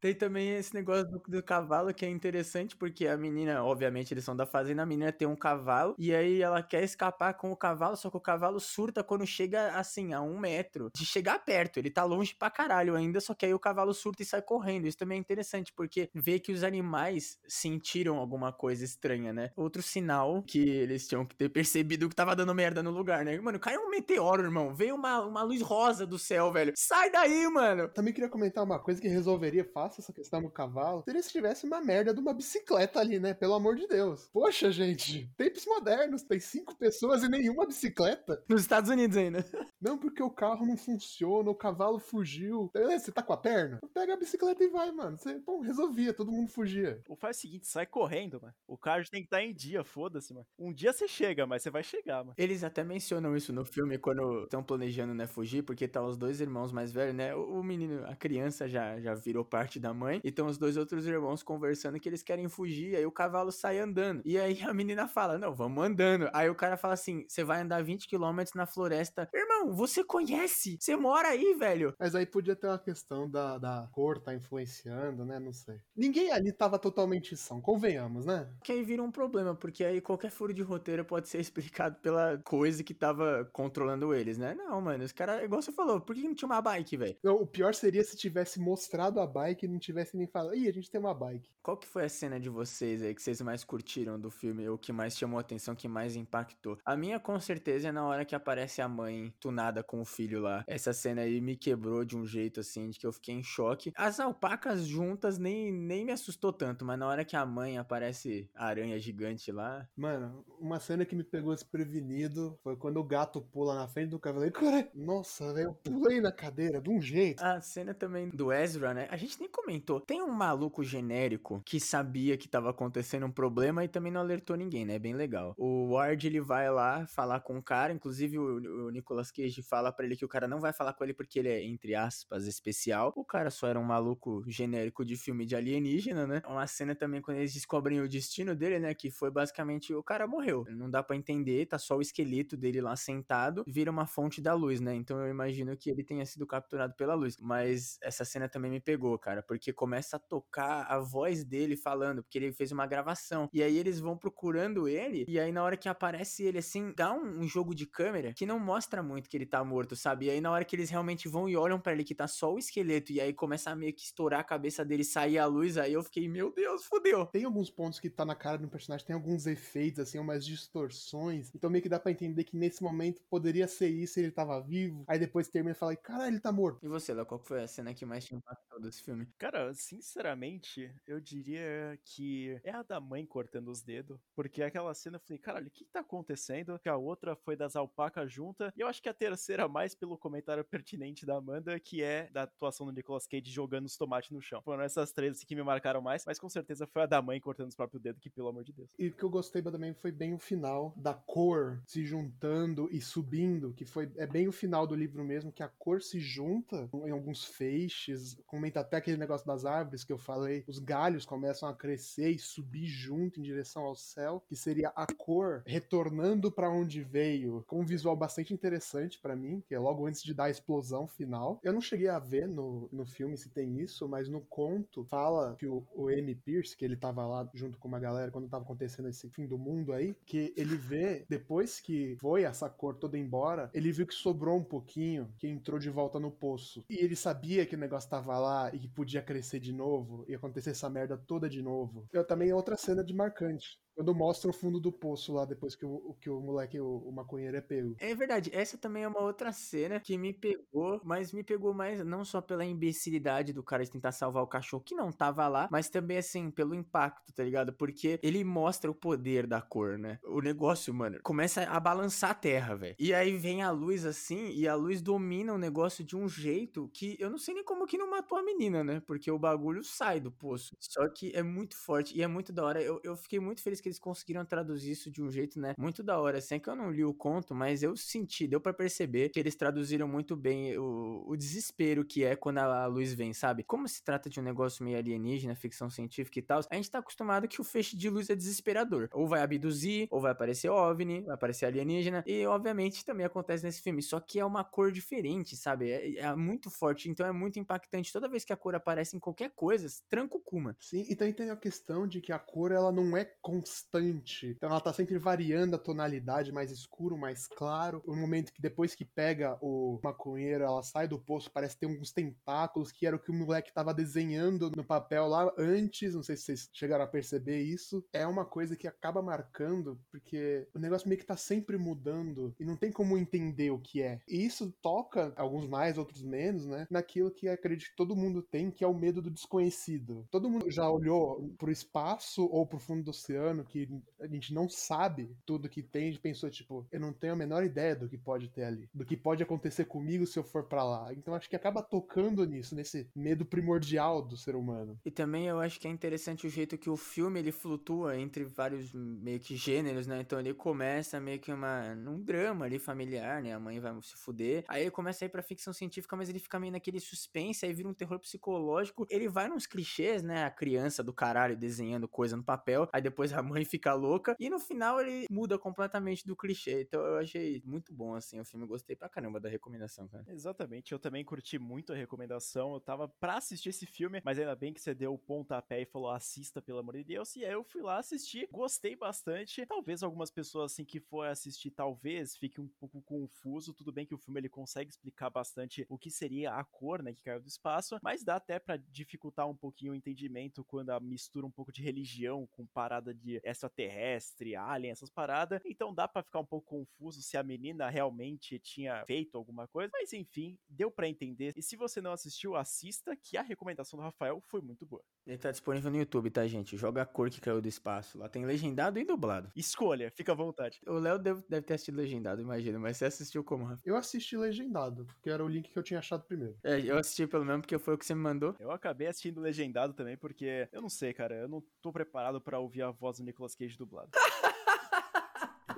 Tem também esse negócio do, do, cavalo que é interessante, porque a menina, obviamente, eles são da fazenda, a menina tem um cavalo, e aí ela quer escapar com o cavalo, só que o cavalo surta quando chega, assim, a um metro. De chegar perto, ele tá longe pra caralho ainda, só que aí o cavalo surta e sai correndo. Isso também é interessante, porque vê que os animais sentiram alguma coisa estranha, né? Outro sinal que eles tinham que ter percebido que tava dando merda no lugar, né? Mano, caiu um meteoro, irmão. Veio uma, uma luz rosa do céu, velho. Sai daí, mano! Também queria comentar uma coisa que resolveria fácil essa questão do cavalo, seria se tivesse uma merda de uma bicicleta ali, né? Pelo amor de Deus. Poxa, gente, tempos modernos, tem cinco pessoas e nenhuma bicicleta. Nos Estados Unidos ainda. Não, porque o carro não funciona, o cavalo fugiu. Você tá com a perna? Pega a bicicleta e vai, mano. Você, bom, resolvia, todo mundo fugia. Ou faz o seguinte, sai correndo, mano. O carro tem que estar em dia, foda-se, mano. Um dia você chega, mas você vai chegar, mano. Eles até mencionam isso no filme quando estão planejando, né, fugir, porque tá os dois irmãos mais velhos, né? O menino, a criança já, já virou parte da mãe e estão os dois outros irmãos conversando que eles querem fugir, aí o cavalo sai andando. E aí a menina fala: Não, vamos andando. Aí o cara fala assim: Você vai andar 20 km na floresta. Irmão, você conhece? Você mora aí, velho. Mas aí podia ter uma questão da, da cor tá influenciando, né? Não sei. Ninguém ali tava totalmente são, convenhamos, né? Que aí vira um problema, porque aí qualquer furo de roteiro pode ser [LAUGHS] explicado pela coisa que tava controlando eles, né? Não, mano, os caras, igual você falou, por que não tinha uma bike, velho? O pior seria se tivesse mostrado a bike não tivesse nem falado, ih, a gente tem uma bike. Qual que foi a cena de vocês aí que vocês mais curtiram do filme, ou que mais chamou a atenção, que mais impactou? A minha, com certeza, é na hora que aparece a mãe tunada com o filho lá. Essa cena aí me quebrou de um jeito, assim, de que eu fiquei em choque. As alpacas juntas nem, nem me assustou tanto, mas na hora que a mãe aparece a aranha gigante lá... Mano, uma cena que me pegou desprevenido foi quando o gato pula na frente do cavaleiro. Nossa, velho, eu pulei na cadeira de um jeito. A cena também do Ezra, né? A gente nem comentou. Tem um maluco genérico que sabia que tava acontecendo um problema e também não alertou ninguém, né? Bem legal. O Ward, ele vai lá falar com o cara, inclusive o, o Nicolas Cage fala para ele que o cara não vai falar com ele porque ele é, entre aspas, especial. O cara só era um maluco genérico de filme de alienígena, né? Uma cena também quando eles descobrem o destino dele, né? Que foi basicamente o cara morreu. Não dá para entender, tá só o esqueleto dele lá sentado, vira uma fonte da luz, né? Então eu imagino que ele tenha sido capturado pela luz. Mas essa cena também me pegou, cara, porque começa a tocar a voz dele falando, porque ele fez uma gravação. E aí eles vão procurando ele, e aí na hora que aparece ele assim, dá um, um jogo de câmera que não mostra muito que ele tá morto, sabe? E aí na hora que eles realmente vão e olham para ele que tá só o esqueleto, e aí começa a meio que estourar a cabeça dele, sair a luz, aí eu fiquei, meu Deus, fodeu. Tem alguns pontos que tá na cara do personagem, tem alguns efeitos, assim, umas distorções, então meio que dá pra entender que nesse momento poderia ser isso, ele tava vivo, aí depois termina e fala, cara, ele tá morto. E você, Léo, qual foi a cena que mais te impactou desse filme? Cara, sinceramente, eu diria que é a da mãe cortando os dedos. Porque aquela cena eu falei, caralho, o que tá acontecendo? Que a outra foi das alpacas juntas. E eu acho que a terceira mais pelo comentário pertinente da Amanda, que é da atuação do Nicolas Cage jogando os tomates no chão. Foram essas três assim, que me marcaram mais, mas com certeza foi a da mãe cortando os próprios dedos, que pelo amor de Deus. E o que eu gostei também foi bem o final da cor se juntando e subindo, que foi é bem o final do livro mesmo, que a cor se junta em alguns feixes, comenta até aquele negócio das árvores que eu falei, os galhos começam a crescer e subir junto em direção ao céu, que seria a cor retornando para onde veio, com um visual bastante interessante para mim, que é logo antes de dar a explosão final. Eu não cheguei a ver no, no filme se tem isso, mas no conto fala que o, o M. Pierce, que ele tava lá junto com uma galera quando tava acontecendo esse fim do mundo aí, que ele vê, depois que foi essa cor toda embora, ele viu que sobrou um pouquinho, que entrou de volta no poço. E ele sabia que o negócio tava lá e que podia crescer de novo, e acontecer essa merda toda de novo. Eu também é outra cena de marcante. Quando mostra o fundo do poço lá, depois que o, que o moleque, o, o maconheiro é pego. É verdade, essa também é uma outra cena que me pegou, mas me pegou mais não só pela imbecilidade do cara de tentar salvar o cachorro que não tava lá, mas também assim, pelo impacto, tá ligado? Porque ele mostra o poder da cor, né? O negócio, mano, começa a balançar a terra, velho. E aí vem a luz assim, e a luz domina o negócio de um jeito que eu não sei nem como que não matou a menina, né? Porque o bagulho sai do poço. Só que é muito forte e é muito da hora. Eu, eu fiquei muito feliz que eles conseguiram traduzir isso de um jeito, né, muito da hora. Assim, é que eu não li o conto, mas eu senti, deu para perceber que eles traduziram muito bem o, o desespero que é quando a, a, luz vem, sabe? Como se trata de um negócio meio alienígena, ficção científica e tal, a gente tá acostumado que o feixe de luz é desesperador. Ou vai abduzir, ou vai aparecer OVNI, vai aparecer alienígena, e obviamente também acontece nesse filme, só que é uma cor diferente, sabe? É, é muito forte, então é muito impactante. Toda vez que a cor aparece em qualquer coisa, tranca o Kuma. Sim, e também tem a questão de que a cor, ela não é constante constante. Então ela tá sempre variando a tonalidade, mais escuro, mais claro. O momento que depois que pega o maconheiro, ela sai do poço, parece ter uns tentáculos, que era o que o moleque tava desenhando no papel lá antes. Não sei se vocês chegaram a perceber isso. É uma coisa que acaba marcando, porque o negócio meio que tá sempre mudando e não tem como entender o que é. E isso toca, alguns mais, outros menos, né? Naquilo que acredito que todo mundo tem, que é o medo do desconhecido. Todo mundo já olhou pro espaço ou pro fundo do oceano, que a gente não sabe tudo que tem, gente pensou, tipo, eu não tenho a menor ideia do que pode ter ali, do que pode acontecer comigo se eu for para lá. Então acho que acaba tocando nisso, nesse medo primordial do ser humano. E também eu acho que é interessante o jeito que o filme ele flutua entre vários meio que gêneros, né? Então ele começa meio que uma num drama ali familiar, né? A mãe vai se fuder. Aí ele começa a ir pra ficção científica, mas ele fica meio naquele suspense, aí vira um terror psicológico. Ele vai nos clichês, né? A criança do caralho desenhando coisa no papel, aí depois a mãe [LAUGHS] fica louca. E no final ele muda completamente do clichê. Então eu achei muito bom, assim, o filme. Gostei pra caramba da recomendação, cara. Exatamente. Eu também curti muito a recomendação. Eu tava pra assistir esse filme, mas ainda bem que você deu o pontapé e falou assista, pelo amor de Deus. E aí eu fui lá assistir. Gostei bastante. Talvez algumas pessoas, assim, que for assistir, talvez fique um pouco confuso. Tudo bem que o filme ele consegue explicar bastante o que seria a cor, né, que caiu do espaço, mas dá até para dificultar um pouquinho o entendimento quando a mistura um pouco de religião com parada de extraterrestre, alien, essas paradas. Então dá para ficar um pouco confuso se a menina realmente tinha feito alguma coisa. Mas enfim, deu para entender. E se você não assistiu, assista, que a recomendação do Rafael foi muito boa. Ele tá disponível no YouTube, tá, gente? Joga a cor que caiu do espaço. Lá tem legendado e dublado. Escolha, fica à vontade. O Léo deve, deve ter assistido legendado, imagina. Mas você assistiu como, Rafa? Eu assisti legendado, porque era o link que eu tinha achado primeiro. É, eu assisti pelo menos porque foi o que você me mandou. Eu acabei assistindo legendado também, porque eu não sei, cara. Eu não tô preparado para ouvir a voz do Nicolas Cage dublado. [LAUGHS]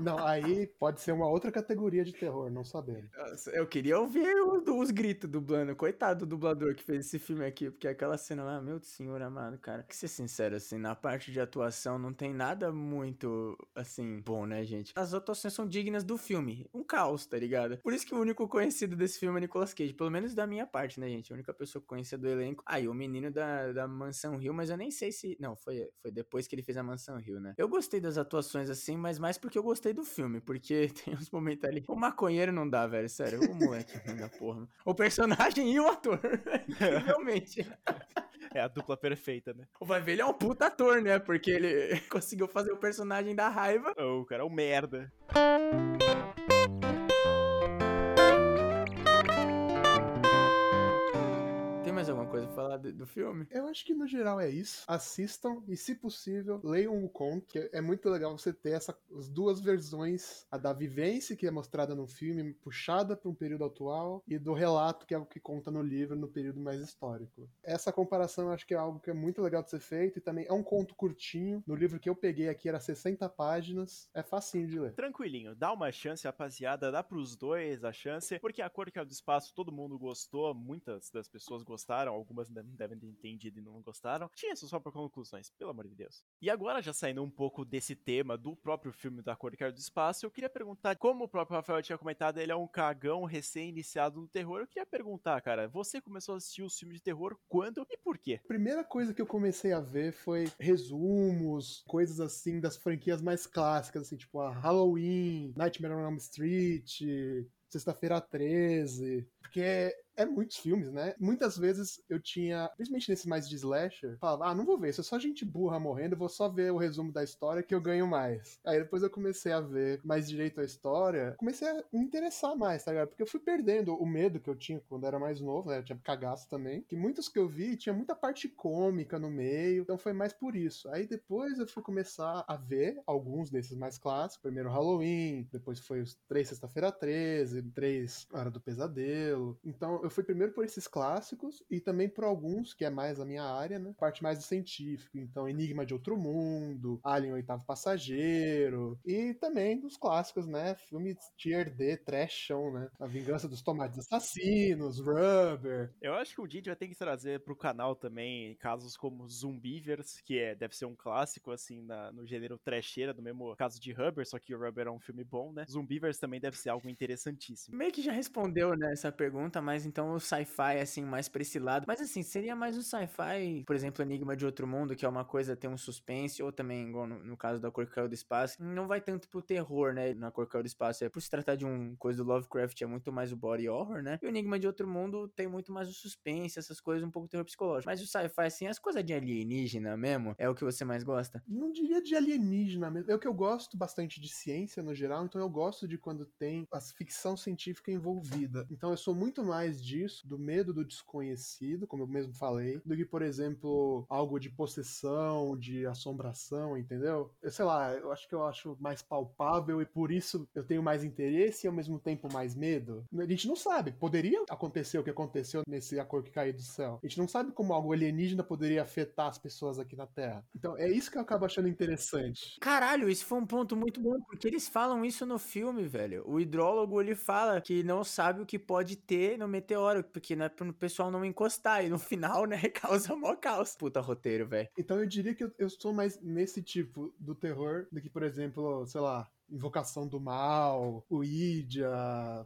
Não, aí pode ser uma outra categoria de terror, não sabendo. Eu queria ouvir os, os gritos dublando. Coitado do dublador que fez esse filme aqui, porque aquela cena lá, meu senhor amado, cara. Que ser sincero, assim, na parte de atuação não tem nada muito, assim, bom, né, gente? As atuações são dignas do filme. Um caos, tá ligado? Por isso que o único conhecido desse filme é Nicolas Cage. Pelo menos da minha parte, né, gente? A única pessoa que conhecia do elenco. Aí, ah, o menino da, da Mansão Rio, mas eu nem sei se. Não, foi, foi depois que ele fez a Mansão Rio, né? Eu gostei das atuações assim, mas mais porque eu gostei do filme, porque [LAUGHS] tem uns momentos ali. O maconheiro não dá, velho, sério. O moleque não dá porra. O personagem e o ator. [LAUGHS] Realmente. É a dupla perfeita, né? O Vai ver, ele é um puta ator, né? Porque ele [LAUGHS] conseguiu fazer o personagem da raiva. Oh, o cara é um merda. Mais alguma coisa pra falar do filme? Eu acho que no geral é isso. Assistam e, se possível, leiam o conto, que é muito legal você ter essas duas versões: a da vivência, que é mostrada no filme, puxada para um período atual, e do relato, que é o que conta no livro, no período mais histórico. Essa comparação eu acho que é algo que é muito legal de ser feito, e também é um conto curtinho. No livro que eu peguei aqui era 60 páginas, é facinho de ler. Tranquilinho, dá uma chance, rapaziada, dá pros dois a chance, porque a cor que é do espaço todo mundo gostou, muitas das pessoas gostaram, algumas não devem ter entendido e não gostaram. Tinha isso só por conclusões, pelo amor de Deus. E agora, já saindo um pouco desse tema do próprio filme da cor é do espaço, eu queria perguntar, como o próprio Rafael tinha comentado, ele é um cagão recém-iniciado no terror, eu queria perguntar, cara, você começou a assistir os filmes de terror quando e por quê? Primeira coisa que eu comecei a ver foi resumos, coisas assim das franquias mais clássicas, assim, tipo a Halloween, Nightmare on Elm Street, Sexta-feira 13, porque é muitos filmes, né? Muitas vezes eu tinha, principalmente nesses mais de slasher, falava, ah, não vou ver, isso é só gente burra morrendo, eu vou só ver o resumo da história que eu ganho mais. Aí depois eu comecei a ver mais direito à história, comecei a me interessar mais, tá ligado? Porque eu fui perdendo o medo que eu tinha quando era mais novo, né? Eu tinha cagaço também, que muitos que eu vi tinha muita parte cômica no meio, então foi mais por isso. Aí depois eu fui começar a ver alguns desses mais clássicos, primeiro Halloween, depois foi os três Sexta-feira 13, três Hora do Pesadelo. Então eu fui primeiro por esses clássicos e também por alguns, que é mais a minha área, né? Parte mais do científico. Então, Enigma de Outro Mundo, Alien Oitavo Passageiro. E também dos clássicos, né? Filmes tier D, trashão, né? A Vingança dos Tomates Assassinos, Rubber. Eu acho que o Didi vai ter que trazer pro canal também casos como Zumbivers, que é, deve ser um clássico, assim, na, no gênero trasheira, do mesmo caso de Rubber, só que o Rubber é um filme bom, né? Zumbivers também deve ser algo interessantíssimo. Meio que já respondeu, né, essa pergunta, mas então o sci-fi, assim, mais pra esse lado. Mas assim, seria mais o sci-fi, por exemplo, Enigma de Outro Mundo, que é uma coisa, tem um suspense, ou também, igual no, no caso da Cor Caiu do Espaço, não vai tanto pro terror, né, na Cor Caiu do Espaço. É por se tratar de um coisa do Lovecraft, é muito mais o body horror, né? E o Enigma de Outro Mundo tem muito mais o suspense, essas coisas, um pouco terror psicológico. Mas o sci-fi, assim, as coisas de alienígena mesmo, é o que você mais gosta? Não diria de alienígena mesmo. É o que eu gosto bastante de ciência no geral, então eu gosto de quando tem a ficção científica envolvida. Então eu sou muito mais disso, do medo do desconhecido, como eu mesmo falei, do que, por exemplo, algo de possessão, de assombração, entendeu? Eu sei lá, eu acho que eu acho mais palpável e por isso eu tenho mais interesse e ao mesmo tempo mais medo. A gente não sabe, poderia acontecer o que aconteceu nesse A Cor que Caiu do Céu. A gente não sabe como algo alienígena poderia afetar as pessoas aqui na Terra. Então é isso que eu acabo achando interessante. Caralho, isso foi um ponto muito bom, porque eles falam isso no filme, velho. O hidrólogo, ele fala que não sabe o que pode ter no meteoro, porque não é pro pessoal não encostar. E no [LAUGHS] final, né, [LAUGHS] causa mó caos. Puta roteiro, velho. Então eu diria que eu, eu sou mais nesse tipo do terror do que, por exemplo, sei lá, Invocação do Mal, o Idia,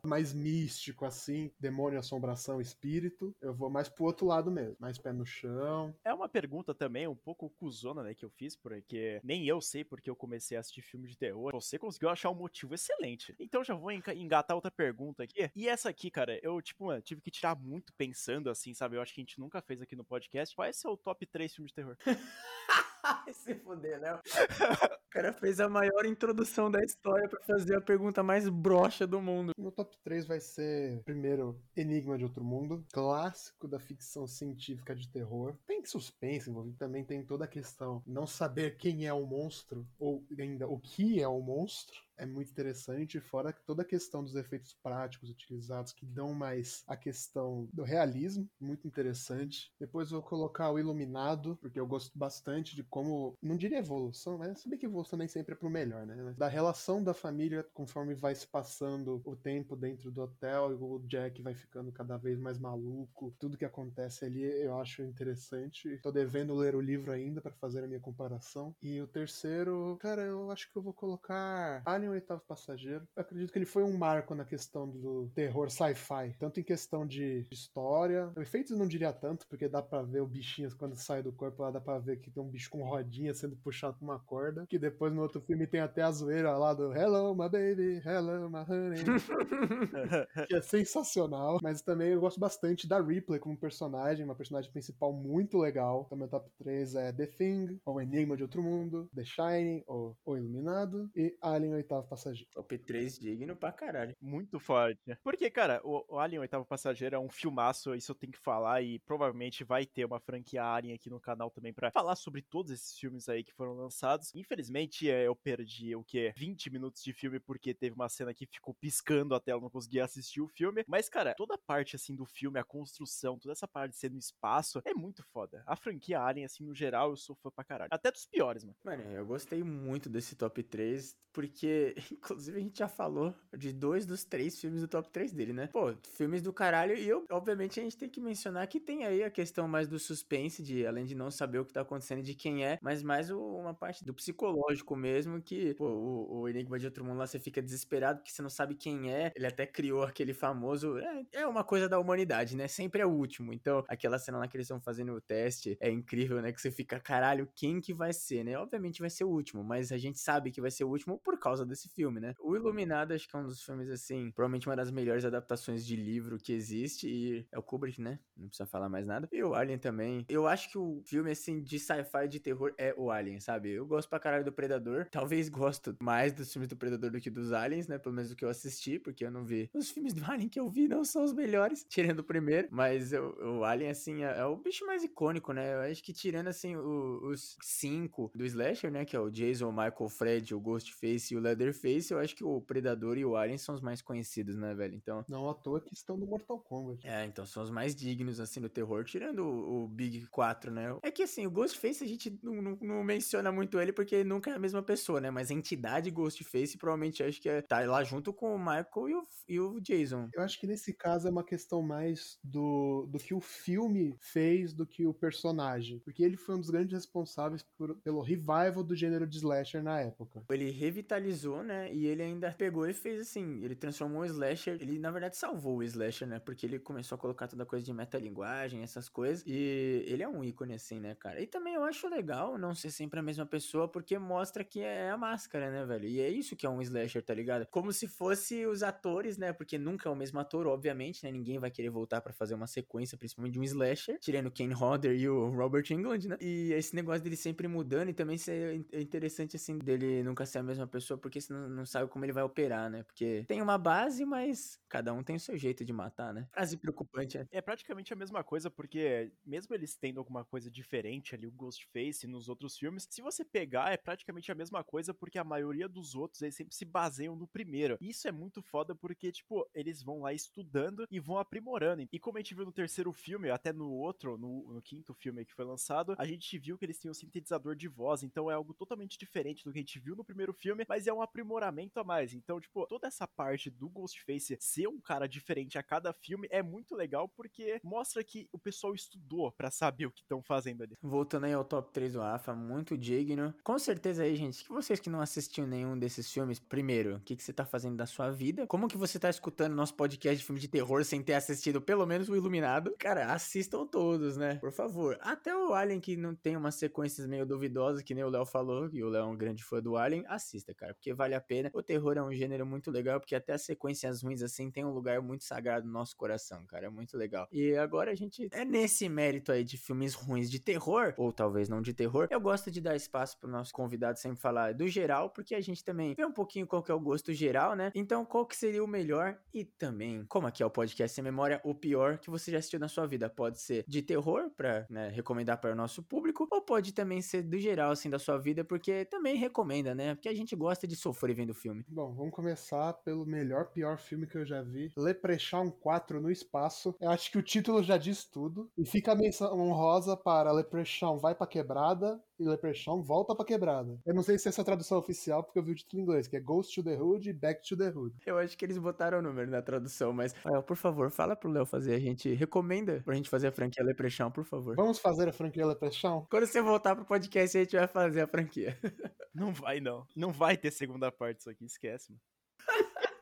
mais místico assim, demônio, assombração, espírito. Eu vou mais pro outro lado mesmo, mais pé no chão. É uma pergunta também um pouco cuzona, né, que eu fiz, porque nem eu sei porque eu comecei a assistir filme de terror. Você conseguiu achar um motivo excelente. Então já vou engatar outra pergunta aqui. E essa aqui, cara, eu, tipo, mano, tive que tirar muito pensando assim, sabe? Eu acho que a gente nunca fez aqui no podcast. Qual é seu top 3 filmes de terror? [LAUGHS] [LAUGHS] Se fuder, né? O cara fez a maior introdução da história pra fazer a pergunta mais broxa do mundo. Meu top 3 vai ser, primeiro, Enigma de Outro Mundo, clássico da ficção científica de terror. Tem suspense envolvido, também tem toda a questão não saber quem é o monstro, ou ainda o que é o monstro é muito interessante, fora toda a questão dos efeitos práticos utilizados que dão mais a questão do realismo, muito interessante. Depois vou colocar o Iluminado, porque eu gosto bastante de como, não diria evolução, né? Se bem que evolução nem sempre é pro melhor, né? Da relação da família conforme vai se passando o tempo dentro do hotel e o Jack vai ficando cada vez mais maluco. Tudo que acontece ali eu acho interessante. Tô devendo ler o livro ainda para fazer a minha comparação. E o terceiro, cara, eu acho que eu vou colocar Alien o Oitavo Passageiro. Eu acredito que ele foi um marco na questão do terror sci-fi, tanto em questão de história. Efeitos eu não diria tanto, porque dá pra ver o bichinho quando sai do corpo lá, dá pra ver que tem um bicho com rodinha sendo puxado com uma corda. Que depois no outro filme tem até a zoeira lá do Hello, my baby, hello, my honey. [LAUGHS] que é sensacional. Mas também eu gosto bastante da Ripley como personagem, uma personagem principal muito legal. Então, meu top 3 é The Thing, ou Enigma de Outro Mundo, The Shining, ou O Iluminado, e Alien Oitavo Oitavo Passageiro. Top 3 digno pra caralho. Muito forte. Porque, cara, o, Alien Oitavo Passageiro é um filmaço, isso eu tenho que falar, e provavelmente vai ter uma franquia Alien aqui no canal também pra falar sobre todos esses filmes aí que foram lançados. Infelizmente, é, eu perdi o quê? 20 minutos de filme porque teve uma cena que ficou piscando a tela, não consegui assistir o filme. Mas, cara, toda a parte, assim, do filme, a construção, toda essa parte de ser no espaço, é muito foda. A franquia Alien, assim, no geral, eu sou fã pra caralho. Até dos piores, mano. Mano, eu gostei muito desse top 3, porque, [LAUGHS] inclusive, a gente já falou de dois dos três filmes do top 3 dele, né? Pô, filmes do caralho, e eu, obviamente, a gente tem que mencionar que tem aí a questão mais do suspense, de além de não saber o que tá acontecendo de quem é, mas mais o, uma parte do psicológico mesmo, que, pô, o, o Enigma de Outro Mundo lá você fica desesperado porque você não sabe quem é. Ele até criou aquele famoso. É, é uma coisa da humanidade, né? Sempre é o último. Então, aquela cena lá que eles estão fazendo o teste é incrível, né? Que você fica, caralho, quem que vai ser, né? Obviamente vai ser o último, mas a gente sabe que vai ser o último por causa desse filme, né? O Iluminado, acho que é um dos filmes, assim, provavelmente uma das melhores adaptações de livro que existe. E é o Kubrick, né? Não precisa falar mais nada. E o Alien também. Eu acho que o filme, assim, de sci-fi de terror é o Alien, sabe? Eu gosto pra caralho do Predador. [LAUGHS] Talvez gosto mais dos filmes do Predador do que dos Aliens, né? Pelo menos do que eu assisti, porque eu não vi. Os filmes do Alien que eu vi não são os melhores, [LAUGHS] tirando o primeiro. Mas o, o Alien, assim, é, é, o bicho mais icônico, né? Eu acho que tirando, assim, o, os cinco do Slasher, né? Que é o Jason, o Michael, o Fred, o Ghostface e o Leatherface, eu acho que o Predador e o Alien são os mais conhecidos, né, velho? Então. Não à toa que estão no Mortal Kombat. É, então são os mais dignos, assim, do terror, tirando o, o Big 4, né? É que, assim, o Ghostface a gente não, não, não menciona muito ele porque nunca é a mesma pessoa, né? Mas a entidade Ghostface provavelmente acho que é, tá lá junto com o Michael e o, e o Jason. Eu acho que nesse caso é uma questão mais do, do que o filme fez do que o personagem. Porque ele foi um dos grandes responsáveis por, pelo revival do gênero de slasher na época. Ele revitalizou, né? E ele ainda pegou e fez assim: ele transformou o slasher. Ele, na verdade, salvou o slasher, né? Porque ele começou a colocar toda coisa de metalinguagem, essas coisas. E ele é um ícone, assim, né, cara? E também eu acho legal não ser sempre a mesma pessoa, porque mostra que é a máscara, né, velho? E é isso que é um slasher, tá ligado? Como se fosse os atores, né? Porque nunca é o mesmo ator, obviamente, né? Ninguém vai querer voltar para fazer uma sequência, principalmente de um slasher, tirando Kane Hodder e o Robert Englund, né? E esse negócio dele sempre mudando e também ser interessante, assim, dele nunca ser a mesma pessoa, porque você não, sabe como ele vai operar, né? Porque tem uma base, mas cada um tem o seu jeito de matar, né? Frase preocupante, é. É praticamente a mesma coisa, porque mesmo eles tendo alguma coisa diferente ali, o Ghostface nos outros filmes, se você pegar, é praticamente a mesma coisa, porque a maioria dos outros, eles sempre se baseiam no primeiro. Isso é muito foda, porque, tipo, eles vão lá estudando e vão aprimorando. E como a gente viu no terceiro filme, até no outro, no, no quinto filme que foi lançado, a gente viu que eles têm um sintetizador de voz, então é algo totalmente diferente do que a gente viu no primeiro filme, mas é um aprimoramento a mais. Então, tipo, toda essa parte do Ghostface ser um cara diferente a cada filme é muito legal, porque mostra que o pessoal estudou para saber o que estão fazendo ali. Voltando aí ao top 3 do AFA, muito digno. Com certeza aí, gente, que vocês que não assistiram nenhum desses filmes, primeiro, o que, que você tá fazendo da sua vida? Como que você tá escutando nosso podcast de filme de terror sem ter assistido pelo menos o Iluminado? Cara, assistam todos, né? Por favor. Até o Alien, que não tem umas sequências meio duvidosas, que nem o Léo falou, e o Léo é um grande fã do Alien, assista, cara, porque vale a pena. O terror é um gênero muito legal, porque até as sequências ruins, assim, tem um lugar muito sagrado no nosso coração, cara. É muito legal. E agora a gente é nesse mérito aí de filmes ruins de terror, ou talvez não de terror, eu gosto de dar espaço pro nosso convidado sempre falar do geral, porque a gente também vê um pouquinho qual que é o gosto geral, né? Então, qual que seria o melhor e também, como aqui é o podcast sem memória, o pior que você já assistiu na sua vida. Pode ser de terror, pra né, recomendar para o nosso público, ou pode também ser do geral, assim, da sua vida, porque também recomenda, né? Porque a gente gosta de sofrer vendo filme. Bom, vamos começar pelo melhor, pior filme que eu já vi. Leprechaun 4 no espaço. Eu acho que o título já diz tudo. E fica a menção honrosa para Leprechaun vai pra quebrada e Leprechaun volta pra quebrada. Eu não sei se essa é a tradução oficial, porque eu vi o título em inglês, que é Ghost to the Hood e Back to the Hood. Eu acho que eles botaram o número na tradução, mas, Léo, por favor, fala pro Léo fazer. A gente recomenda pra gente fazer a franquia Leprechaun, por favor. Vamos fazer a franquia Leprechaun? Quando você voltar pro podcast, a gente vai fazer a franquia. [LAUGHS] Não vai, não. Não vai ter segunda parte disso aqui, esquece, mano.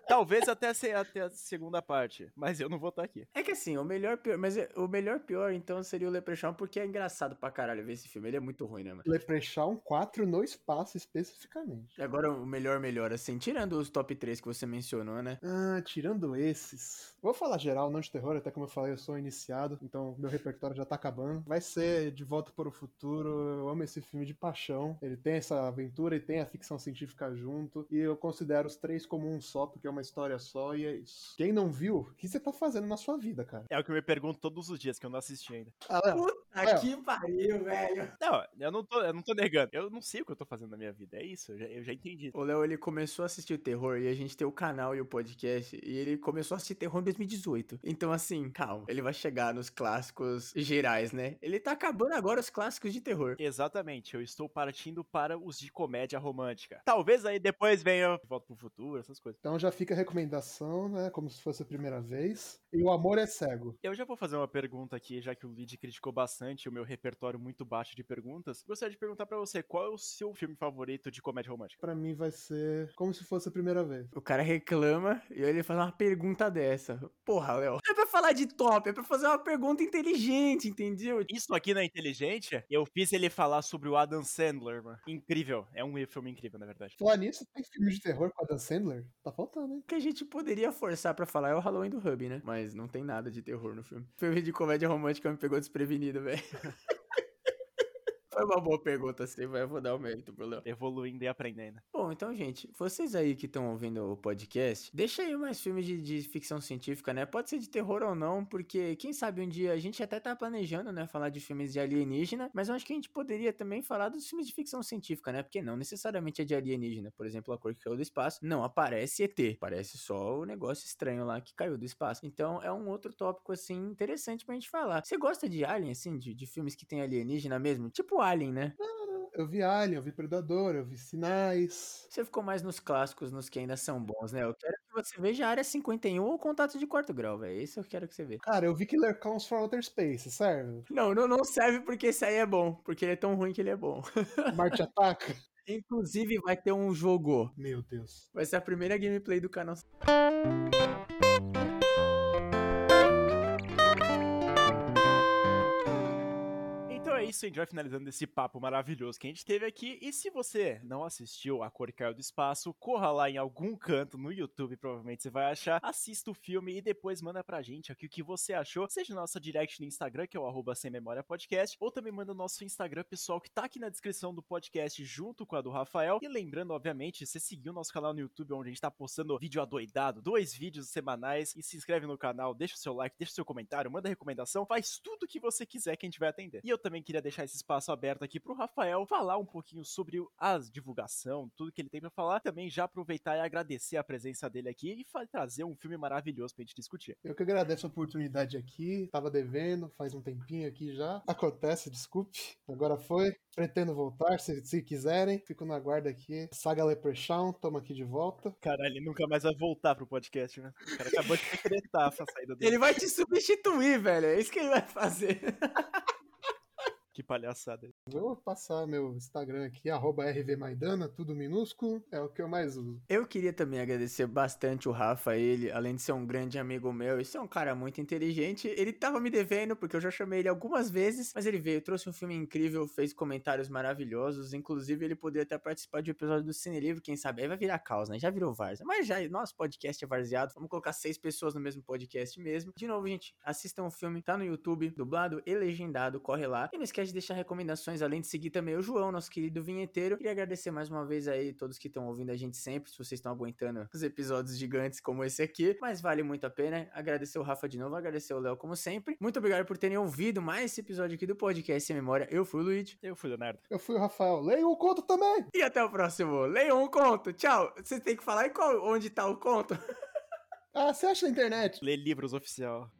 Talvez até a, até a segunda parte, mas eu não vou estar aqui. É que assim, o melhor pior, mas é, o melhor pior então seria o Leprechaun, porque é engraçado pra caralho ver esse filme. Ele é muito ruim, né, mano? Leprechaun 4 no espaço, especificamente. E agora o melhor, melhor, assim, tirando os top 3 que você mencionou, né? Ah, tirando esses. Vou falar geral, não de terror, até como eu falei, eu sou iniciado, então meu repertório já tá acabando. Vai ser De Volta para o Futuro. Eu amo esse filme de paixão. Ele tem essa aventura e tem a ficção científica junto. E eu considero os três como um só, porque é uma história só e é isso. Quem não viu, o que você tá fazendo na sua vida, cara? É o que eu me pergunto todos os dias, que eu não assisti ainda. Ah, Léo, Puta Léo. que pariu, velho. Não, eu não, tô, eu não tô negando. Eu não sei o que eu tô fazendo na minha vida. É isso, eu já, eu já entendi. O Léo, ele começou a assistir o terror e a gente tem o canal e o podcast e ele começou a assistir terror em 2018. Então, assim, calma, ele vai chegar nos clássicos gerais, né? Ele tá acabando agora os clássicos de terror. Exatamente, eu estou partindo para os de comédia romântica. Talvez aí depois venha Volta pro Futuro, essas coisas. Então já fica a recomendação, né? Como se fosse a primeira vez. E o amor é cego. Eu já vou fazer uma pergunta aqui, já que o Lid criticou bastante o meu repertório muito baixo de perguntas. Gostaria de perguntar pra você, qual é o seu filme favorito de comédia romântica? Pra mim vai ser como se fosse a primeira vez. O cara reclama e aí ele faz uma pergunta dessa. Porra, Léo. Não é pra falar de top, é pra fazer uma pergunta inteligente, entendeu? Isso aqui na Inteligente, eu fiz ele falar sobre o Adam Sandler, mano. Incrível, é um filme incrível, na verdade. Falar nisso, tem filme de terror com a Dan Sandler? Tá faltando? O que a gente poderia forçar pra falar é o Halloween do Hub, né? Mas não tem nada de terror no filme. Filme de comédia romântica me pegou desprevenido, velho. [LAUGHS] Foi uma boa pergunta, assim, vai. Eu vou dar o mérito pro Léo. Evoluindo e aprendendo. Bom, então, gente, vocês aí que estão ouvindo o podcast, deixa aí mais filmes de, de ficção científica, né? Pode ser de terror ou não, porque quem sabe um dia a gente até tá planejando, né, falar de filmes de alienígena, mas eu acho que a gente poderia também falar dos filmes de ficção científica, né? Porque não necessariamente é de alienígena. Por exemplo, A Cor que Caiu do Espaço, não aparece ET, parece só o negócio estranho lá que caiu do espaço. Então, é um outro tópico, assim, interessante pra gente falar. Você gosta de Alien, assim, de, de filmes que tem alienígena mesmo? Tipo Alien, né? Eu vi Alien, eu vi Predador, eu vi Sinais. Você ficou mais nos clássicos, nos que ainda são bons, né? Eu quero que você veja a Área 51 ou Contato de Quarto Grau, velho. Isso eu quero que você veja. Cara, eu vi Killer Clowns from Outer Space, serve? Não, não, não serve porque esse aí é bom. Porque ele é tão ruim que ele é bom. [LAUGHS] Marte Ataca? Inclusive, vai ter um jogo. Meu Deus. Vai ser a primeira gameplay do canal. Isso, a gente vai finalizando esse papo maravilhoso que a gente teve aqui. E se você não assistiu A Cor Caiu do Espaço, corra lá em algum canto no YouTube, provavelmente você vai achar. Assista o filme e depois manda pra gente aqui o que você achou. Seja no nosso direct no Instagram, que é o sem memória podcast, ou também manda no nosso Instagram pessoal, que tá aqui na descrição do podcast, junto com a do Rafael. E lembrando, obviamente, você seguir o nosso canal no YouTube, onde a gente tá postando vídeo adoidado, dois vídeos semanais, e se inscreve no canal, deixa o seu like, deixa o seu comentário, manda recomendação, faz tudo que você quiser que a gente vai atender. E eu também queria deixar esse espaço aberto aqui pro Rafael falar um pouquinho sobre a divulgação, tudo que ele tem pra falar. Também já aproveitar e agradecer a presença dele aqui e trazer um filme maravilhoso pra gente discutir. Eu que agradeço a oportunidade aqui. Tava devendo, faz um tempinho aqui já. Acontece, desculpe. Agora foi. Pretendo voltar, se, se quiserem. Fico na guarda aqui. Saga Leprechaun, tamo aqui de volta. Caralho, ele nunca mais vai voltar pro podcast, né? O cara acabou de decretar essa saída dele. Ele vai te substituir, velho. É isso que ele vai fazer. [LAUGHS] Que palhaçada. Vou passar meu Instagram aqui, arroba RVMaidana, tudo minúsculo. É o que eu mais uso. Eu queria também agradecer bastante o Rafa, ele, além de ser um grande amigo meu, e ser um cara muito inteligente, ele tava me devendo, porque eu já chamei ele algumas vezes, mas ele veio, trouxe um filme incrível, fez comentários maravilhosos, inclusive ele poderia até participar de um episódio do Cine Livre, quem sabe, aí vai virar causa, né? Já virou Varza. Mas já, nosso podcast é varzeado, vamos colocar seis pessoas no mesmo podcast mesmo. De novo, gente, assistam o filme, tá no YouTube, dublado e legendado, corre lá. E não esquece de deixar recomendações, além de seguir também o João, nosso querido vinheteiro. Queria agradecer mais uma vez aí todos que estão ouvindo a gente sempre, se vocês estão aguentando os episódios gigantes como esse aqui, mas vale muito a pena. Agradecer o Rafa de novo, agradecer o Léo como sempre. Muito obrigado por terem ouvido mais esse episódio aqui do podcast Sem Memória. Eu fui o Luigi. Eu fui Leonardo. Eu fui o Rafael. Leia o conto também! E até o próximo. Leiam um conto. Tchau. Você tem que falar em qual, onde tá o conto. Ah, você acha na internet? Lê livros oficial.